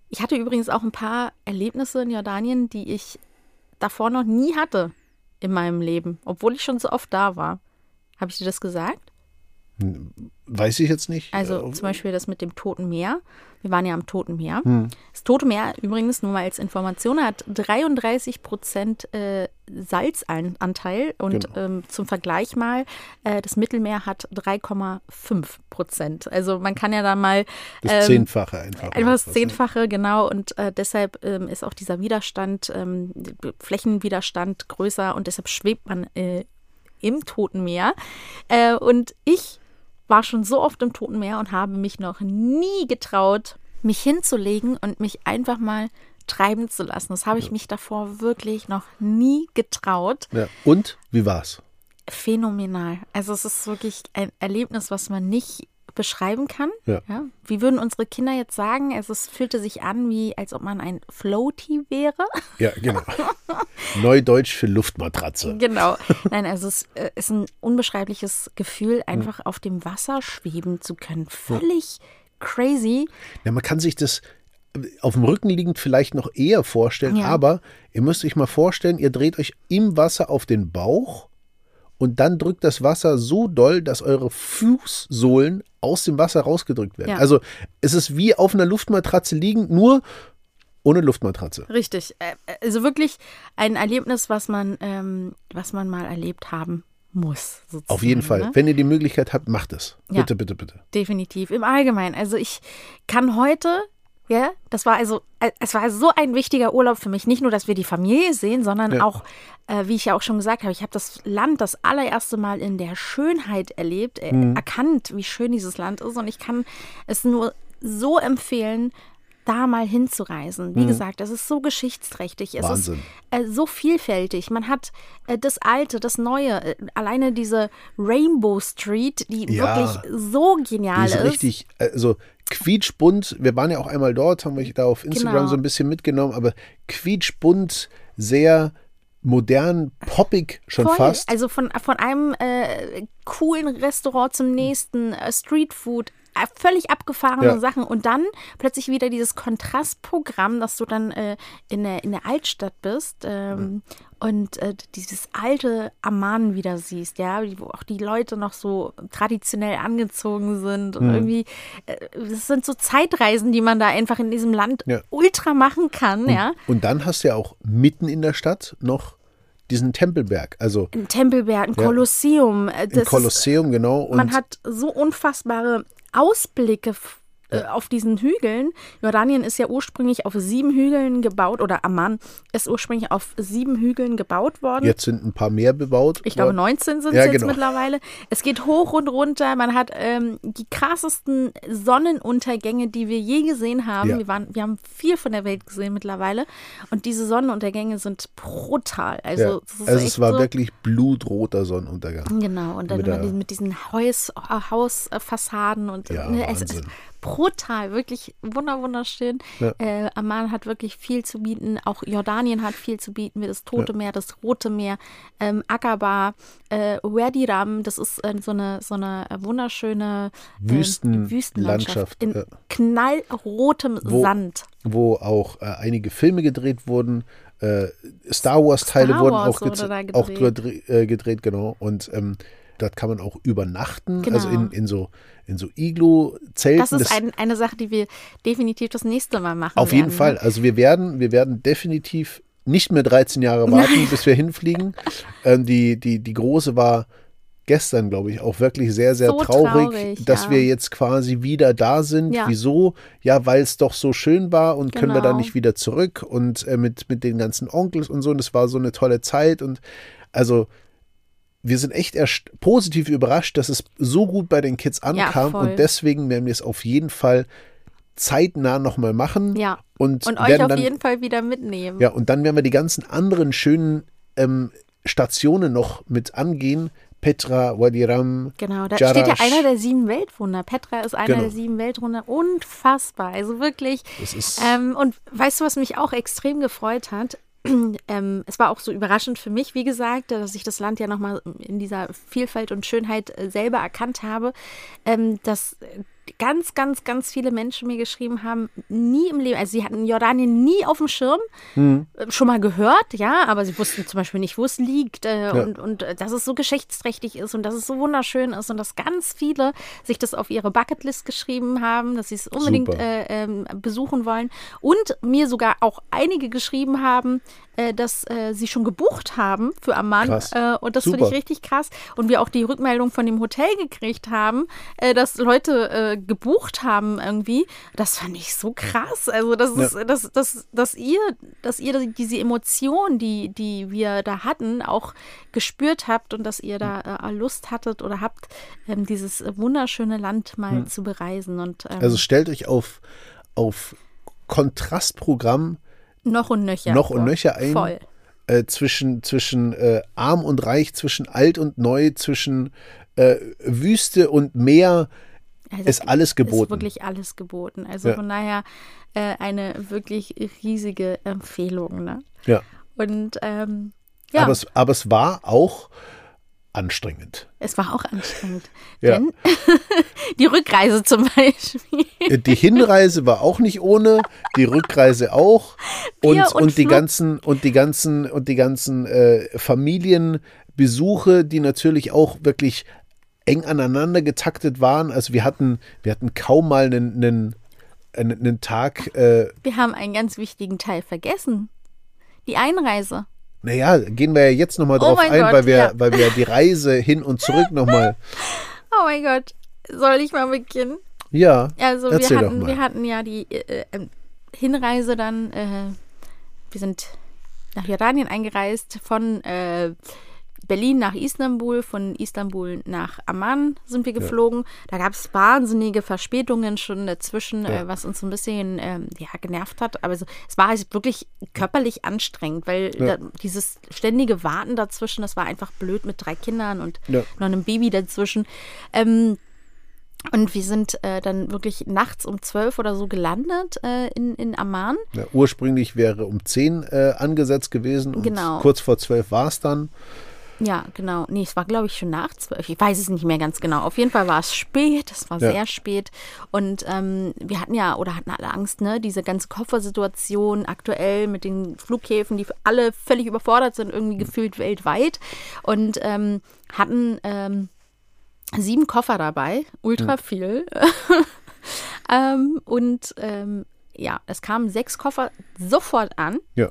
Ich hatte übrigens auch ein paar Erlebnisse in Jordanien, die ich davor noch nie hatte in meinem Leben, obwohl ich schon so oft da war. Habe ich dir das gesagt? Weiß ich jetzt nicht. Also Äh, zum Beispiel das mit dem Toten Meer. Wir waren ja am Toten Meer. Hm. Das Tote Meer übrigens, nur mal als Information, hat 33 Prozent äh, Salzanteil und Genau. ähm, zum Vergleich mal, äh, das Mittelmeer hat 3,5 Prozent. Also man kann ja da mal das ähm, Zehnfache einfach. Einfach das ne? Zehnfache, genau. Und äh, deshalb ähm, ist auch dieser Widerstand, ähm, Flächenwiderstand größer und deshalb schwebt man äh, im Toten Meer. Äh, und ich war schon so oft im Toten Meer und habe mich noch nie getraut, mich hinzulegen und mich einfach mal treiben zu lassen. Das habe ich mich davor wirklich noch nie getraut Ja. Und wie war's? phänomenal. Also es ist wirklich ein Erlebnis, was man nicht beschreiben kann. Ja. Wie würden unsere Kinder jetzt sagen? Also es fühlte sich an, wie als ob man ein Floaty wäre. Ja, genau. Neudeutsch für Luftmatratze. genau. Nein, also es äh, ist ein unbeschreibliches Gefühl, einfach auf dem Wasser schweben zu können. Völlig crazy. Ja, man kann sich das auf dem Rücken liegend vielleicht noch eher vorstellen, Ja. aber ihr müsst euch mal vorstellen, ihr dreht euch im Wasser auf den Bauch und dann drückt das Wasser so doll, dass eure Fußsohlen aus dem Wasser rausgedrückt werden. Ja. Also es ist wie auf einer Luftmatratze liegend, nur ohne Luftmatratze. Richtig. Also wirklich ein Erlebnis, was man, ähm, was man mal erlebt haben muss. Auf jeden Fall. Ne? Wenn ihr die Möglichkeit habt, macht es. Ja. Bitte, bitte, bitte. Definitiv. Im Allgemeinen. Also ich kann heute, ja, das war also, äh, es war so ein wichtiger Urlaub für mich. Nicht nur, dass wir die Familie sehen, sondern Ja. auch, äh, wie ich ja auch schon gesagt habe, ich habe das Land das allererste Mal in der Schönheit erlebt, äh, Mhm. erkannt, wie schön dieses Land ist. Und ich kann es nur so empfehlen, da mal hinzureisen. Wie gesagt, es ist so geschichtsträchtig. Es Mhm. Wahnsinn. ist äh, so vielfältig. Man hat äh, das Alte, das Neue, äh, alleine diese Rainbow Street, die Ja. wirklich so genial Die ist ist. richtig, also quietschbunt. Wir waren ja auch einmal dort, haben wir da auf Instagram Genau. so ein bisschen mitgenommen, aber quietschbunt, sehr modern, poppig schon Voll. fast. Also von, von einem äh, coolen Restaurant zum nächsten, äh, Streetfood, völlig abgefahrene Ja. Sachen und dann plötzlich wieder dieses Kontrastprogramm, dass du dann äh, in, der, in der Altstadt bist ähm, und äh, dieses alte Amman wieder siehst, ja, wo auch die Leute noch so traditionell angezogen sind und irgendwie, äh, das sind so Zeitreisen, die man da einfach in diesem Land Ja. ultra machen kann, ja. Und dann hast du ja auch mitten in der Stadt noch diesen Tempelberg, also Ein Tempelberg, ein Ja. Kolosseum. äh, ein ist- Kolosseum, genau. Und man hat so unfassbare Ausblicke äh, auf diesen Hügeln. Jordanien ist ja ursprünglich auf sieben Hügeln gebaut oder Amman ist ursprünglich auf sieben Hügeln gebaut worden. jetzt sind ein paar mehr bebaut. Ich glaube, worden. 19 sind es Ja, jetzt genau. mittlerweile. Es geht hoch und runter. Man hat ähm, die krassesten Sonnenuntergänge, die wir je gesehen haben. Ja. Wir, waren, wir haben vier von der Welt gesehen mittlerweile. Und diese Sonnenuntergänge sind brutal. Also, Ja. Also es war so, wirklich blutroter Sonnenuntergang. Genau, und dann Mit mit diesen Haus, Hausfassaden und Ja, ne, es ist. Brutal, wirklich wunder wunderschön. Ja. Äh, Amman hat wirklich viel zu bieten, auch Jordanien hat viel zu bieten, wie das Tote Meer, das Rote Meer, ähm, Aqaba, äh, Wadi Ram, das ist äh, so eine so eine wunderschöne ähm, Wüsten- Wüstenlandschaft Landschaft, in ja. knallrotem Wo- Sand. wo auch äh, einige Filme gedreht wurden. Äh, Star Wars-Teile Star wurden Wars auch, auch gedreht. gedreht, äh, gedreht, genau. Und ähm, dort kann man auch übernachten, Genau. also in, in so, in so Iglu-Zelten. Das ist ein, eine Sache, die wir definitiv das nächste Mal machen Auf werden. jeden Fall. Also wir werden, wir werden definitiv nicht mehr 13 Jahre warten, bis wir hinfliegen. Ähm, die, die, die große war gestern, glaube ich, auch wirklich sehr, sehr So traurig, traurig, dass ja. wir jetzt quasi wieder da sind. Ja. Wieso? Ja, weil es doch so schön war und können wir Genau. dann nicht wieder zurück und äh, mit, mit den ganzen Onkels und so. Und es war so eine tolle Zeit und also wir sind echt erst positiv überrascht, dass es so gut bei den Kids ankam voll. und deswegen werden wir es auf jeden Fall zeitnah nochmal machen. Ja. Und, Und euch auf dann, jeden Fall wieder mitnehmen. Ja, und dann werden wir die ganzen anderen schönen ähm, Stationen noch mit angehen. Petra, Wadi Ram, Genau, da Jarash. steht ja einer der sieben Weltwunder. Petra ist einer Genau. der sieben Weltwunder. Unfassbar. Also wirklich. Ähm, und weißt du, was mich auch extrem gefreut hat? Ähm, es war auch so überraschend für mich, wie gesagt, dass ich das Land ja nochmal in dieser Vielfalt und Schönheit äh, selber erkannt habe, ähm, dass ganz, ganz, ganz viele Menschen mir geschrieben haben, nie im Leben, also sie hatten Jordanien nie auf dem Schirm, äh, schon mal gehört, ja, aber sie wussten zum Beispiel nicht, wo es liegt äh, und, und äh, dass es so geschichtsträchtig ist und dass es so wunderschön ist und dass ganz viele sich das auf ihre Bucketlist geschrieben haben, dass sie es unbedingt äh, ähm, besuchen wollen. Und mir sogar auch einige geschrieben haben, äh, dass äh, sie schon gebucht haben für Amman und das finde ich richtig krass. Und wir auch die Rückmeldung von dem Hotel gekriegt haben, dass Leute äh, gebucht haben irgendwie. Das fand ich so krass. Also das ist, dass, dass, dass ihr, dass ihr diese Emotion, die, die wir da hatten, auch gespürt habt und dass ihr da äh, Lust hattet oder habt, ähm, dieses wunderschöne Land mal zu bereisen und ähm, also stellt euch auf, auf Kontrastprogramm noch und nöcher. noch und nöcher ein. Voll. äh, zwischen, zwischen äh, arm und reich, zwischen alt und neu, zwischen äh, Wüste und Meer. Also Ist alles Ist geboten. wirklich alles geboten. Also Ja. von daher äh, eine wirklich riesige Empfehlung. Ne? Ja. Und ähm, ja, Aber, es, aber es war auch anstrengend. es war auch anstrengend. Ja. Denn die Rückreise zum Beispiel. Äh, Die Hinreise war auch nicht ohne, die Rückreise auch und, und, und die ganzen und die ganzen und die ganzen äh, Familienbesuche, die natürlich auch wirklich eng aneinander getaktet waren. Also wir hatten wir hatten kaum mal einen, einen, einen, Tag. Äh, Wir haben einen ganz wichtigen Teil vergessen. Die Einreise. naja, gehen wir ja jetzt nochmal Oh drauf ein, Gott, weil wir ja. weil wir die Reise hin und zurück nochmal. Oh mein Gott. Soll ich mal beginnen? Ja, Also wir hatten, wir hatten ja die äh, äh, Hinreise dann, äh, wir sind nach Jordanien eingereist, von äh, Berlin nach Istanbul, von Istanbul nach Amman sind wir geflogen. Da gab es wahnsinnige Verspätungen schon dazwischen, Ja. äh, was uns ein bisschen ähm, ja, genervt hat. Aber so, es war halt wirklich körperlich anstrengend, weil Ja. da, dieses ständige Warten dazwischen, das war einfach blöd mit drei Kindern und Ja. noch einem Baby dazwischen. Ähm, und wir sind äh, dann wirklich nachts um zwölf oder so gelandet äh, in, in Amman. Ja, ursprünglich wäre um 10 äh, angesetzt gewesen und Genau. kurz vor 12 war es dann. Ja, genau. Nee, es war, glaube ich, schon nach zwölf. Ich weiß es nicht mehr ganz genau. Auf jeden Fall war es spät. Es war Ja. sehr spät. Und ähm, wir hatten ja, oder hatten alle Angst, ne? Diese ganze Koffersituation aktuell mit den Flughäfen, die alle völlig überfordert sind, irgendwie gefühlt weltweit. Und ähm, hatten ähm, sieben Koffer dabei. Ultra viel. ähm, und ähm, ja, es kamen sechs Koffer sofort an. Ja,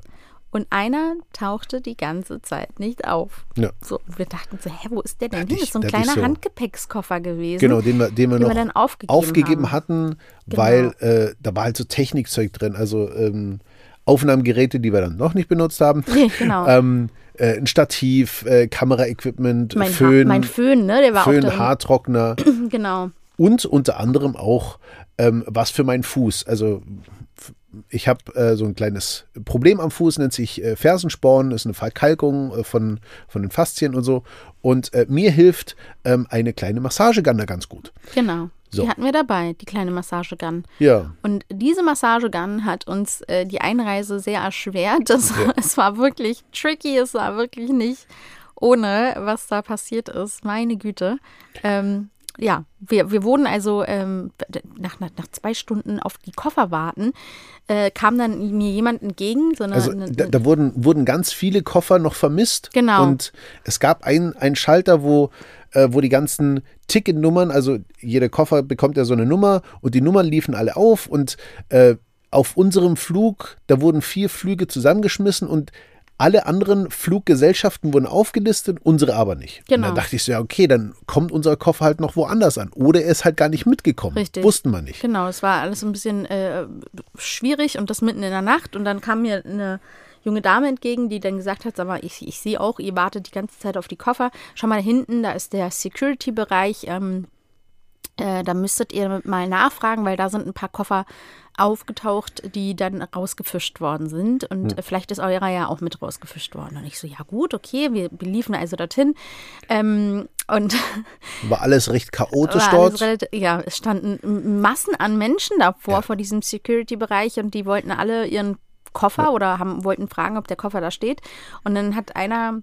Und einer tauchte die ganze Zeit nicht auf. ja. So, und wir dachten so, hä, wo ist der denn Da hin? Das ist so ein kleiner so- Handgepäckskoffer gewesen. Genau, den wir, den wir Den noch wir dann aufgegeben hatten, Genau. weil äh, da war halt so Technikzeug drin, also ähm, Aufnahmegeräte, die wir dann noch nicht benutzt haben. Nee, genau. ähm, äh, ein Stativ, äh, Kameraequipment, mein, Föhn, ha mein Föhn, ne? Der war Föhn, auch da. Haartrockner Genau. und unter anderem auch ähm, was für meinen Fuß. Also ich habe äh, so ein kleines Problem am Fuß, nennt sich äh, Fersensporn, ist eine Verkalkung äh, von, von den Faszien und so. Und äh, mir hilft ähm, eine kleine Massagegun da ganz gut. Genau. So. Die hatten wir dabei, die kleine Massagegun. Ja. Und diese Massagegun hat uns äh, die Einreise sehr erschwert. Das, Es war wirklich tricky, es war wirklich nicht ohne, was da passiert ist. Meine Güte. Ähm, ja, wir, wir wurden also ähm, nach, nach, nach zwei Stunden auf die Koffer warten, äh, kam dann mir jemand entgegen. So eine, Also eine, da, da wurden, wurden ganz viele Koffer noch vermisst. Genau. Und es gab einen, einen Schalter, wo, äh, wo die ganzen Ticketnummern, also jeder Koffer bekommt ja so eine Nummer und die Nummern liefen alle auf und äh, auf unserem Flug, da wurden vier Flüge zusammengeschmissen und alle anderen Fluggesellschaften wurden aufgelistet, unsere aber nicht. Und Genau. dann dachte ich so, ja, okay, dann kommt unser Koffer halt noch woanders an. Oder er ist halt gar nicht mitgekommen. Richtig. Wussten wir nicht. Genau, es war alles ein bisschen äh, schwierig und das mitten in der Nacht. Und dann kam mir eine junge Dame entgegen, die dann gesagt hat, sag mal, ich, ich sehe auch, ihr wartet die ganze Zeit auf die Koffer. Schau mal hinten, da ist der Security-Bereich. Ähm, äh, da müsstet ihr mal nachfragen, weil da sind ein paar Koffer aufgetaucht, die dann rausgefischt worden sind. Und äh, vielleicht ist eurer ja auch mit rausgefischt worden. Und ich so, ja gut, okay, wir, wir liefen also dorthin. Ähm, und War alles recht chaotisch dort. relativ, ja, es standen Massen an Menschen davor, Ja. vor diesem Security-Bereich und die wollten alle ihren Koffer oder haben, wollten fragen, ob der Koffer da steht. Und dann hat einer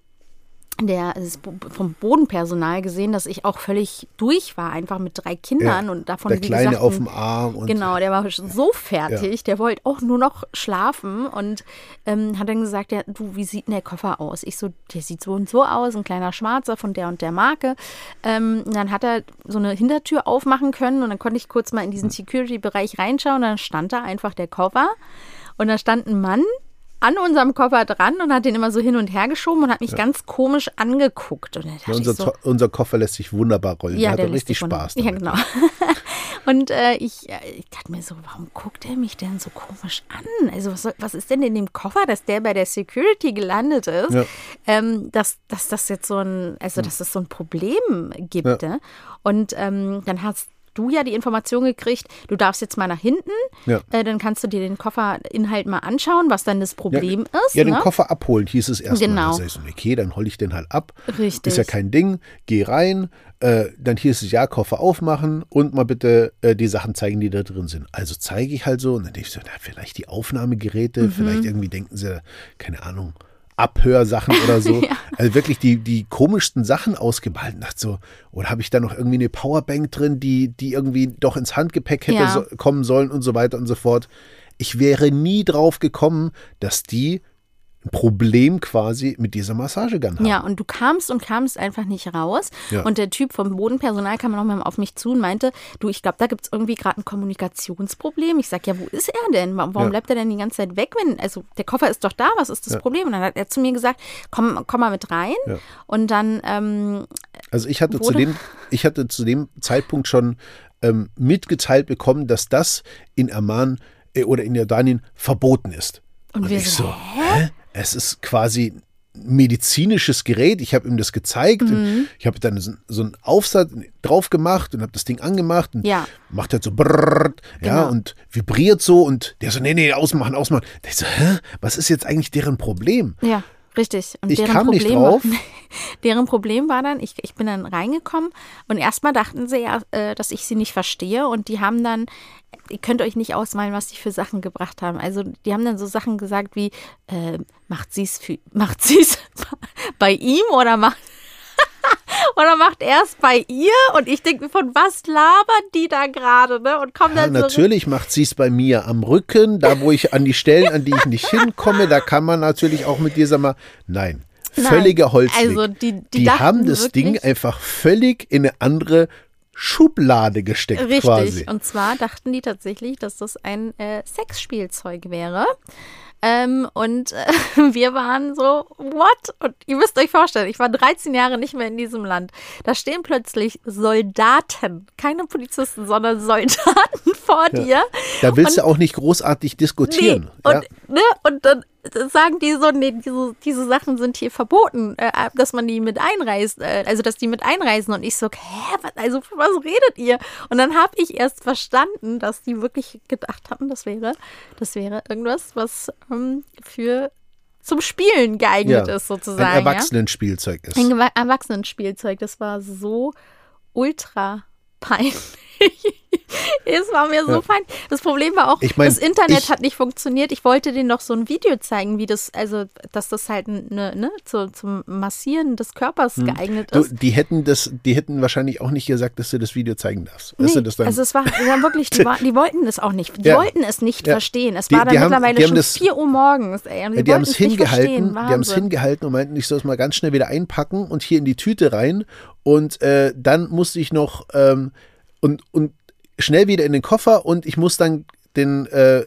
der ist vom Bodenpersonal gesehen, dass ich auch völlig durch war, einfach mit drei Kindern Ja, und davon, der wie Kleine gesagt, auf dem Arm. Und Genau, der war schon so fertig, der wollte auch nur noch schlafen und ähm, hat dann gesagt, ja, du, wie sieht denn der Koffer aus? Ich so, der sieht so und so aus, ein kleiner Schwarzer von der und der Marke. Ähm, und dann hat er so eine Hintertür aufmachen können und dann konnte ich kurz mal in Hm. diesen Security-Bereich reinschauen und dann stand da einfach der Koffer und da stand ein Mann an unserem Koffer dran und hat den immer so hin und her geschoben und hat mich ganz komisch angeguckt. Und Ja, unser, so, unser Koffer lässt sich wunderbar rollen. der hat der richtig Spaß. Damit. Ja, genau. Und äh, ich, äh, ich dachte mir so, warum guckt er mich denn so komisch an? Also was, was ist denn in dem Koffer, dass der bei der Security gelandet ist? Ja. Ähm, dass, dass das jetzt so ein, also dass es so ein Problem gibt. Ja. Ne? Und ähm, dann hast du ja die Information gekriegt, du darfst jetzt mal nach hinten, Ja. äh, dann kannst du dir den Kofferinhalt mal anschauen, was dann das Problem ist. Ja, den ne? Koffer abholen, hieß es erstmal. Genau. Da sag ich so, okay, dann hol ich den halt ab. Richtig. Ist ja kein Ding. Geh rein. Äh, dann hieß es ja, Koffer aufmachen und mal bitte äh, die Sachen zeigen, die da drin sind. Also zeige ich halt so und dann denke ich so, na, vielleicht die Aufnahmegeräte, Mhm. vielleicht irgendwie denken sie, keine Ahnung, Abhörsachen oder so. Also wirklich die, die komischsten Sachen ausgeballt. Dachte so, oder habe ich da noch irgendwie eine Powerbank drin, die, die irgendwie doch ins Handgepäck hätte Ja. so, kommen sollen und so weiter und so fort. Ich wäre nie drauf gekommen, dass die Problem quasi mit dieser Massagegun haben. Ja, und du kamst und kamst einfach nicht raus. Ja. Und der Typ vom Bodenpersonal kam nochmal auf mich zu und meinte, du, ich glaube, da gibt es irgendwie gerade ein Kommunikationsproblem. Ich sag, ja, wo ist er denn? Warum, Ja. bleibt er denn die ganze Zeit weg? Wenn, also der Koffer ist doch da, was ist das Problem? Und dann hat er zu mir gesagt, komm, komm mal mit rein. Ja. Und dann, ähm, Also ich hatte, zu dem, ich hatte zu dem Zeitpunkt schon ähm, mitgeteilt bekommen, dass das in Amman äh, oder in Jordanien verboten ist. Und wir ich so, so, hä? Es ist quasi ein medizinisches Gerät. Ich habe ihm das gezeigt. Mhm. Ich habe dann so, so einen Aufsatz drauf gemacht und habe das Ding angemacht und Ja. macht halt so brrrt, ja, Genau. und vibriert so und der so, nee, nee, ausmachen, ausmachen. Der so, hä? Was ist jetzt eigentlich deren Problem? Ja, richtig. Und Ich deren kam nicht Problem drauf. War, deren Problem war dann, ich, ich bin dann reingekommen und erstmal dachten sie ja, äh, dass ich sie nicht verstehe und die haben dann, ihr könnt euch nicht ausmalen, was die für Sachen gebracht haben. Also die haben dann so Sachen gesagt wie, äh, macht sie es macht sie's bei ihm oder macht oder macht er es bei ihr? Und ich denke, von was labern die da gerade, ne? Und kommen Ja, dann so natürlich macht sie es bei mir am Rücken, da wo ich an die Stellen, an die ich nicht hinkomme, da kann man natürlich auch mit dir sagen mal, nein, völliger Holzweg. also die- die die haben das Ding einfach völlig in eine andere Schublade gesteckt Richtig. quasi. Und zwar dachten die tatsächlich, dass das ein äh, Sexspielzeug wäre. Ähm, und äh, wir waren so, what? Und ihr müsst euch vorstellen, ich war 13 Jahre nicht mehr in diesem Land. Da stehen plötzlich Soldaten, keine Polizisten, sondern Soldaten vor dir. Da willst du auch nicht großartig diskutieren. Nee. ja. Und, ne? und dann sagen die so, nee, diese, diese Sachen sind hier verboten, äh, dass man die mit einreist, äh, also dass die mit einreisen. Und ich so, hä, was, also was redet ihr? Und dann habe ich erst verstanden, dass die wirklich gedacht hatten, das wäre, das wäre irgendwas, was ähm, für zum Spielen geeignet Ja, ist, sozusagen. Ein ja? Erwachsenenspielzeug ist. Ein Erwachsenenspielzeug. Das war so ultra peinlich. es war mir so Ja. peinlich. Das Problem war auch, Ich mein, das Internet ich- hat nicht funktioniert. Ich wollte denen noch so ein Video zeigen, wie das, also, dass das halt ne, ne, zu, zum Massieren des Körpers geeignet Hm. Du, ist. die hätten das, die hätten wahrscheinlich auch nicht gesagt, dass du das Video zeigen darfst. Weißt du, Nee, das dann, also es war, es war wirklich, die, war, die wollten das auch nicht. Die Ja. wollten es nicht Ja. verstehen. Es Die- war dann haben- mittlerweile schon das- 4 Uhr morgens. Ey, die die haben es hingehalten, die haben es hingehalten und meinten, ich soll es mal ganz schnell wieder einpacken und hier in die Tüte rein. Und äh, dann musste ich noch ähm, und, und schnell wieder in den Koffer und ich muss dann den äh,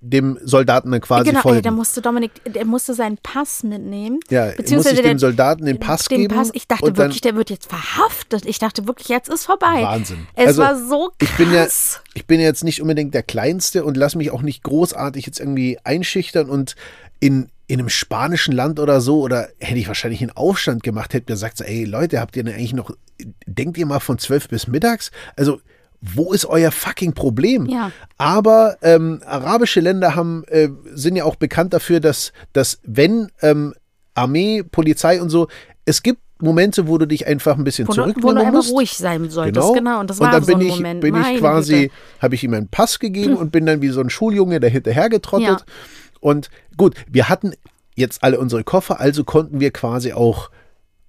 dem Soldaten dann quasi Genau, folgen. der musste Dominik, der musste seinen Pass mitnehmen. ja, muss beziehungsweise ich dem Soldaten den Pass den geben. Pass. Ich dachte dann, wirklich, der wird jetzt verhaftet. Ich dachte wirklich, jetzt ist vorbei. Wahnsinn. Es Also, war so krass. Ich bin ja, ich bin ja jetzt nicht unbedingt der Kleinste und lass mich auch nicht großartig jetzt irgendwie einschüchtern und in, in einem spanischen Land oder so, oder hätte ich wahrscheinlich einen Aufstand gemacht, hätte mir gesagt, so, ey Leute, habt ihr denn eigentlich noch, denkt ihr mal von zwölf bis mittags? Also, wo ist euer fucking Problem? Ja. Aber ähm, arabische Länder haben, äh, sind ja auch bekannt dafür, dass, dass wenn ähm, Armee, Polizei und so, es gibt Momente, wo du dich einfach ein bisschen wo du, wo zurücknehmen du einfach musst. ruhig sein solltest. Genau. Und das war dann so bin ein ich, Moment. bin ich quasi, habe ich ihm einen Pass gegeben und bin dann wie so ein Schuljunge da hinterher getrottet. Ja. Und gut, wir hatten jetzt alle unsere Koffer, also konnten wir quasi auch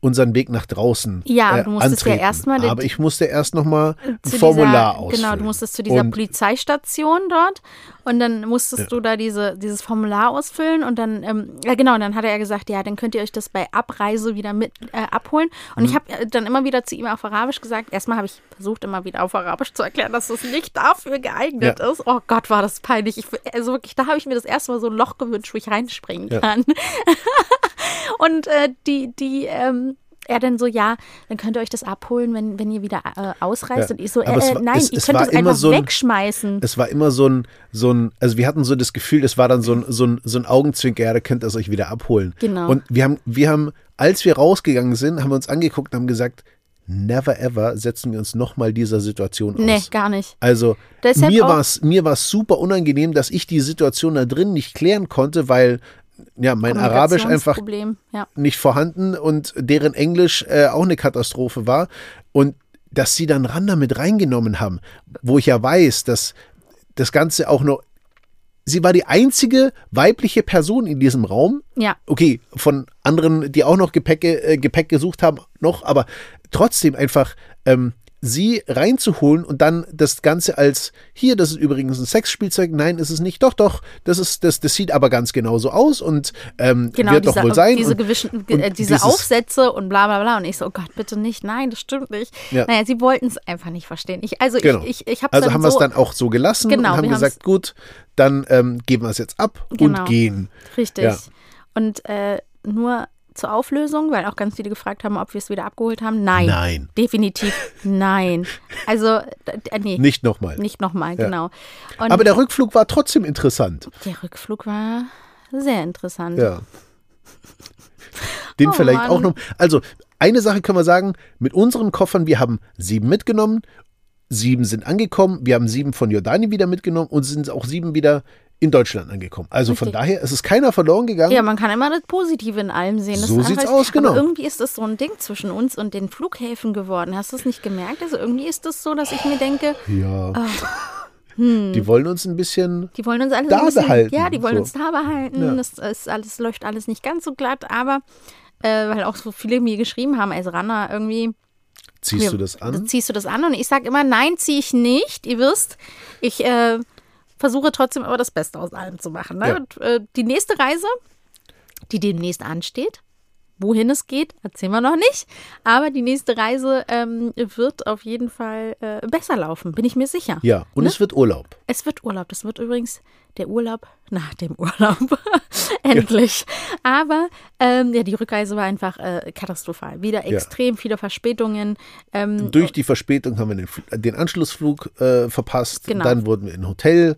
unseren Weg nach draußen Ja, äh, du musstest ja antreten. erstmal den- Aber ich musste erst noch mal ein Formular dieser, ausfüllen. Genau, du musstest zu dieser Und- Polizeistation dort und dann musstest du da diese, dieses Formular ausfüllen und dann, ähm, ja genau, und dann hat er gesagt, ja, dann könnt ihr euch das bei Abreise wieder mit äh, abholen. Und Mhm. ich habe dann immer wieder zu ihm auf Arabisch gesagt, erstmal habe ich versucht, immer wieder auf Arabisch zu erklären, dass das nicht dafür geeignet Ja. ist. Oh Gott, war das peinlich. Ich, also wirklich, da habe ich mir das erste Mal so ein Loch gewünscht, wo ich reinspringen Ja. kann. und äh, die, die, ähm, er dann so, ja, dann könnt ihr euch das abholen, wenn, wenn ihr wieder äh, ausreist. Ja. Und ich so, äh, äh, war- nein, es- ihr es könnt es einfach so ein- wegschmeißen. Es war immer so ein, so ein, also wir hatten so das Gefühl, es war dann so ein, so ein, so ein Augenzwinker, ja, da könnt ihr es euch wieder abholen. Genau. Und wir haben, wir haben, als wir rausgegangen sind, haben wir uns angeguckt und haben gesagt, never ever setzen wir uns nochmal dieser Situation aus. Nee, gar nicht. Also Deshalb mir war es mir war's super unangenehm, dass ich die Situation da drin nicht klären konnte, weil ja mein Arabisch einfach Ja. nicht vorhanden und deren Englisch äh, auch eine Katastrophe war. Und dass sie dann Randa mit reingenommen haben, wo ich ja weiß, dass das Ganze auch noch. Sie war die einzige weibliche Person in diesem Raum. Ja. Okay, von anderen, die auch noch Gepäcke, äh, Gepäck gesucht haben, noch, aber trotzdem einfach ähm, sie reinzuholen und dann das Ganze als hier, das ist übrigens ein Sexspielzeug. Nein, ist es nicht. Doch, doch, das ist das, das sieht aber ganz genauso aus und ähm, Genau, wird diese, doch wohl sein. diese, und, und äh, diese dieses- Aufsätze und bla bla bla. Und ich so, oh Gott, bitte nicht. Nein, das stimmt nicht. Ja. Naja, sie wollten es einfach nicht verstehen. Ich, also Genau. ich, ich, ich habe Also dann haben wir es so, dann auch so gelassen Genau, und haben gesagt, gut, dann ähm, geben wir es jetzt ab Genau. und gehen. Richtig. Ja. Und äh, nur zur Auflösung, weil auch ganz viele gefragt haben, ob wir es wieder abgeholt haben. Nein. Nein. Definitiv nein. Also, nee. Nicht nochmal. Nicht nochmal, Ja. genau. Und Aber der Rückflug war trotzdem interessant. der Rückflug war sehr interessant. Ja. Den Oh, vielleicht Mann. auch noch. Also, eine Sache können wir sagen: Mit unseren Koffern, wir haben sieben mitgenommen, sieben sind angekommen, wir haben sieben von Jordanien wieder mitgenommen und sind auch sieben wieder in Deutschland angekommen. Also von Richtig. daher, es ist keiner verloren gegangen. Ja, man kann immer das Positive in allem sehen. Das So sieht's aus, genau. Aber irgendwie ist das so ein Ding zwischen uns und den Flughäfen geworden. Hast du es nicht gemerkt? Also irgendwie ist das so, dass ich mir denke, Ja. Ah. Hm. Die wollen uns ein bisschen. die wollen uns alles Da bisschen, behalten, Ja, die wollen so. uns da behalten. Ja. Das ist alles, läuft alles nicht ganz so glatt, aber äh, weil auch so viele mir geschrieben haben, als Ranna irgendwie. Ziehst du das an? Ziehst du das an? Und ich sage immer, nein, ziehe ich nicht. Ihr wisst, ich äh, versuche trotzdem aber das Beste aus allem zu machen. Ne? Ja. Und, äh, die nächste Reise, die demnächst ansteht, wohin es geht, erzählen wir noch nicht. Aber die nächste Reise ähm, wird auf jeden Fall äh, besser laufen, bin ich mir sicher. Ja, und Ne? es wird Urlaub. Es wird Urlaub. Das wird übrigens der Urlaub nach dem Urlaub. Endlich. Aber ähm, ja, die Rückreise war einfach äh, katastrophal. Wieder Ja. extrem viele Verspätungen. Ähm, Durch die Verspätung haben wir den, den Anschlussflug äh, verpasst. Genau. Dann wurden wir in ein Hotel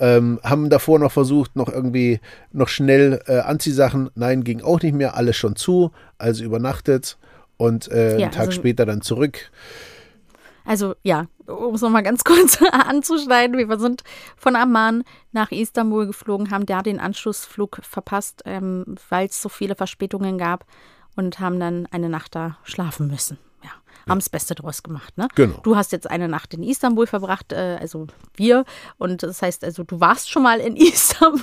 Ähm, haben davor noch versucht, noch irgendwie noch schnell äh, Anziehsachen. Nein, ging auch nicht mehr. Alles schon zu. Also übernachtet und äh, Ja, einen Tag also- später dann zurück. Also ja, um es nochmal ganz kurz anzuschneiden, wir sind von Amman nach Istanbul geflogen, haben da den Anschlussflug verpasst, ähm, weil es so viele Verspätungen gab und haben dann eine Nacht da schlafen müssen. Ja, haben das Beste draus gemacht. Ne? Genau. Du hast jetzt eine Nacht in Istanbul verbracht, äh, also wir. Und das heißt, also du warst schon mal in Istanbul.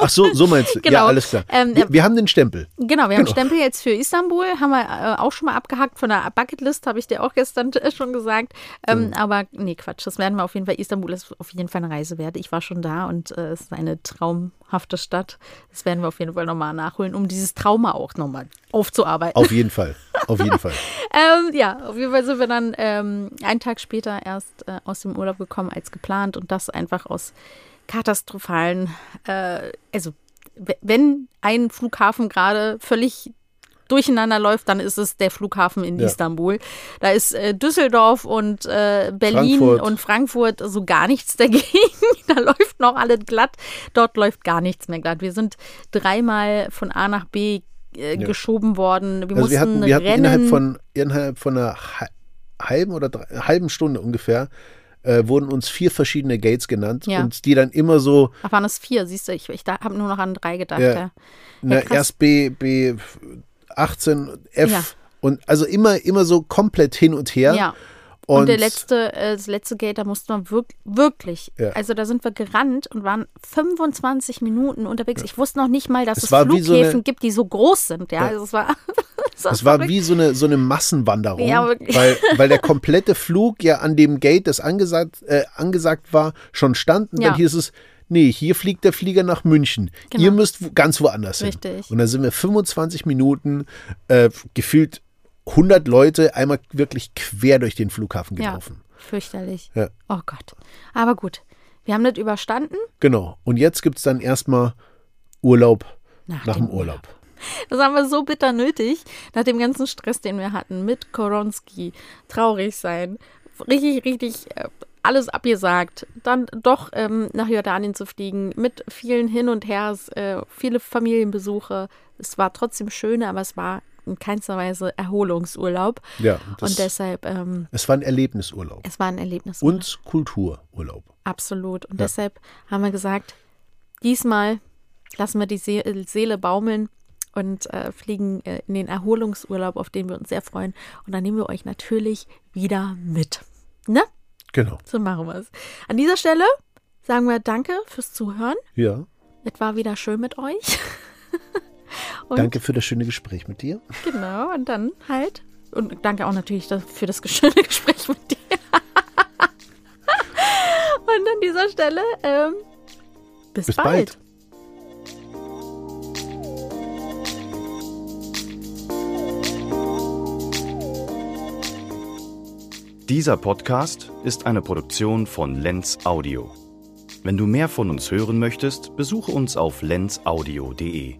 Ach so, so meinst du. Ja, Genau. alles klar. Ähm, wir, wir haben den Stempel. Genau, wir haben Genau. Stempel jetzt für Istanbul, haben wir äh, auch schon mal abgehakt von der Bucketlist, habe ich dir auch gestern äh, schon gesagt. Ähm, Aber nee, Quatsch, das werden wir auf jeden Fall. Istanbul ist auf jeden Fall eine Reise wert. Ich war schon da und äh, es ist eine traumhafte Stadt. Das werden wir auf jeden Fall nochmal nachholen, um dieses Trauma auch nochmal aufzuarbeiten. Auf jeden Fall. Auf jeden Fall. Ähm, ja, auf jeden Fall sind wir dann ähm, einen Tag später erst äh, aus dem Urlaub gekommen als geplant und das einfach aus katastrophalen, äh, also wenn ein Flughafen gerade völlig durcheinander läuft, dann ist es der Flughafen in Ja. Istanbul. Da ist äh, Düsseldorf und äh, Berlin Frankfurt. und Frankfurt so gar nichts dagegen. da läuft noch alles glatt. Dort läuft gar nichts mehr glatt. Wir sind dreimal von A nach B äh, Ja. geschoben worden. Wir Also mussten wir hatten, wir hatten rennen. innerhalb von innerhalb von einer hal- halben oder drei, halben Stunde ungefähr äh, wurden uns vier verschiedene Gates genannt Ja. und die dann immer so Ach, waren es vier, siehst du, ich, ich habe nur noch an drei gedacht. Ja. Ja. krass. erst B B 18 F und also immer immer so komplett hin und her. Ja. Und, der letzte, äh, das letzte Gate, da musste man wirk wirklich, Ja. also da sind wir gerannt und waren 25 Minuten unterwegs. Ich wusste noch nicht mal, dass Es es, war wie so Flughäfen eine- gibt, die so groß sind. Ja, also es war, Das war wie so eine, so eine Massenwanderung, Ja, wirklich. weil, weil der komplette Flug ja an dem Gate, das angesagt, äh, angesagt war, schon stand. Und Ja. dann hieß es, nee, hier fliegt der Flieger nach München. Genau. Ihr müsst ganz woanders hin. Richtig. Und dann sind wir 25 Minuten äh, gefühlt 100 Leute einmal wirklich quer durch den Flughafen ja, gelaufen. fürchterlich. Ja. Oh Gott. Aber gut, wir haben das überstanden. Genau. Und jetzt gibt es dann erstmal Urlaub Nach nach, dem dem Urlaub. Das haben wir so bitter nötig, nach dem ganzen Stress, den wir hatten, mit Koronski, traurig sein, richtig, richtig äh, alles abgesagt, dann doch ähm, nach Jordanien zu fliegen, mit vielen Hin und Hers, äh, viele Familienbesuche. Es war trotzdem schön, aber es war in keinster Weise Erholungsurlaub. Ja, und deshalb, ähm, es war ein Erlebnisurlaub. es war ein Erlebnis. Und Kultururlaub. Absolut. Und Ja. deshalb haben wir gesagt, diesmal lassen wir die See Seele baumeln und äh, fliegen äh, in den Erholungsurlaub, auf den wir uns sehr freuen. Und dann nehmen wir euch natürlich wieder mit. Ne? Genau. So machen wir es. An dieser Stelle sagen wir Danke fürs Zuhören. Ja. Es war wieder schön mit euch. und Danke für das schöne Gespräch mit dir. Genau, und dann halt. Und danke auch natürlich für das schöne Gespräch mit dir. und an dieser Stelle, ähm, bis, Bis bald. bald. Dieser Podcast ist eine Produktion von Lenz Audio. Wenn du mehr von uns hören möchtest, besuche uns auf lenzaudio.de.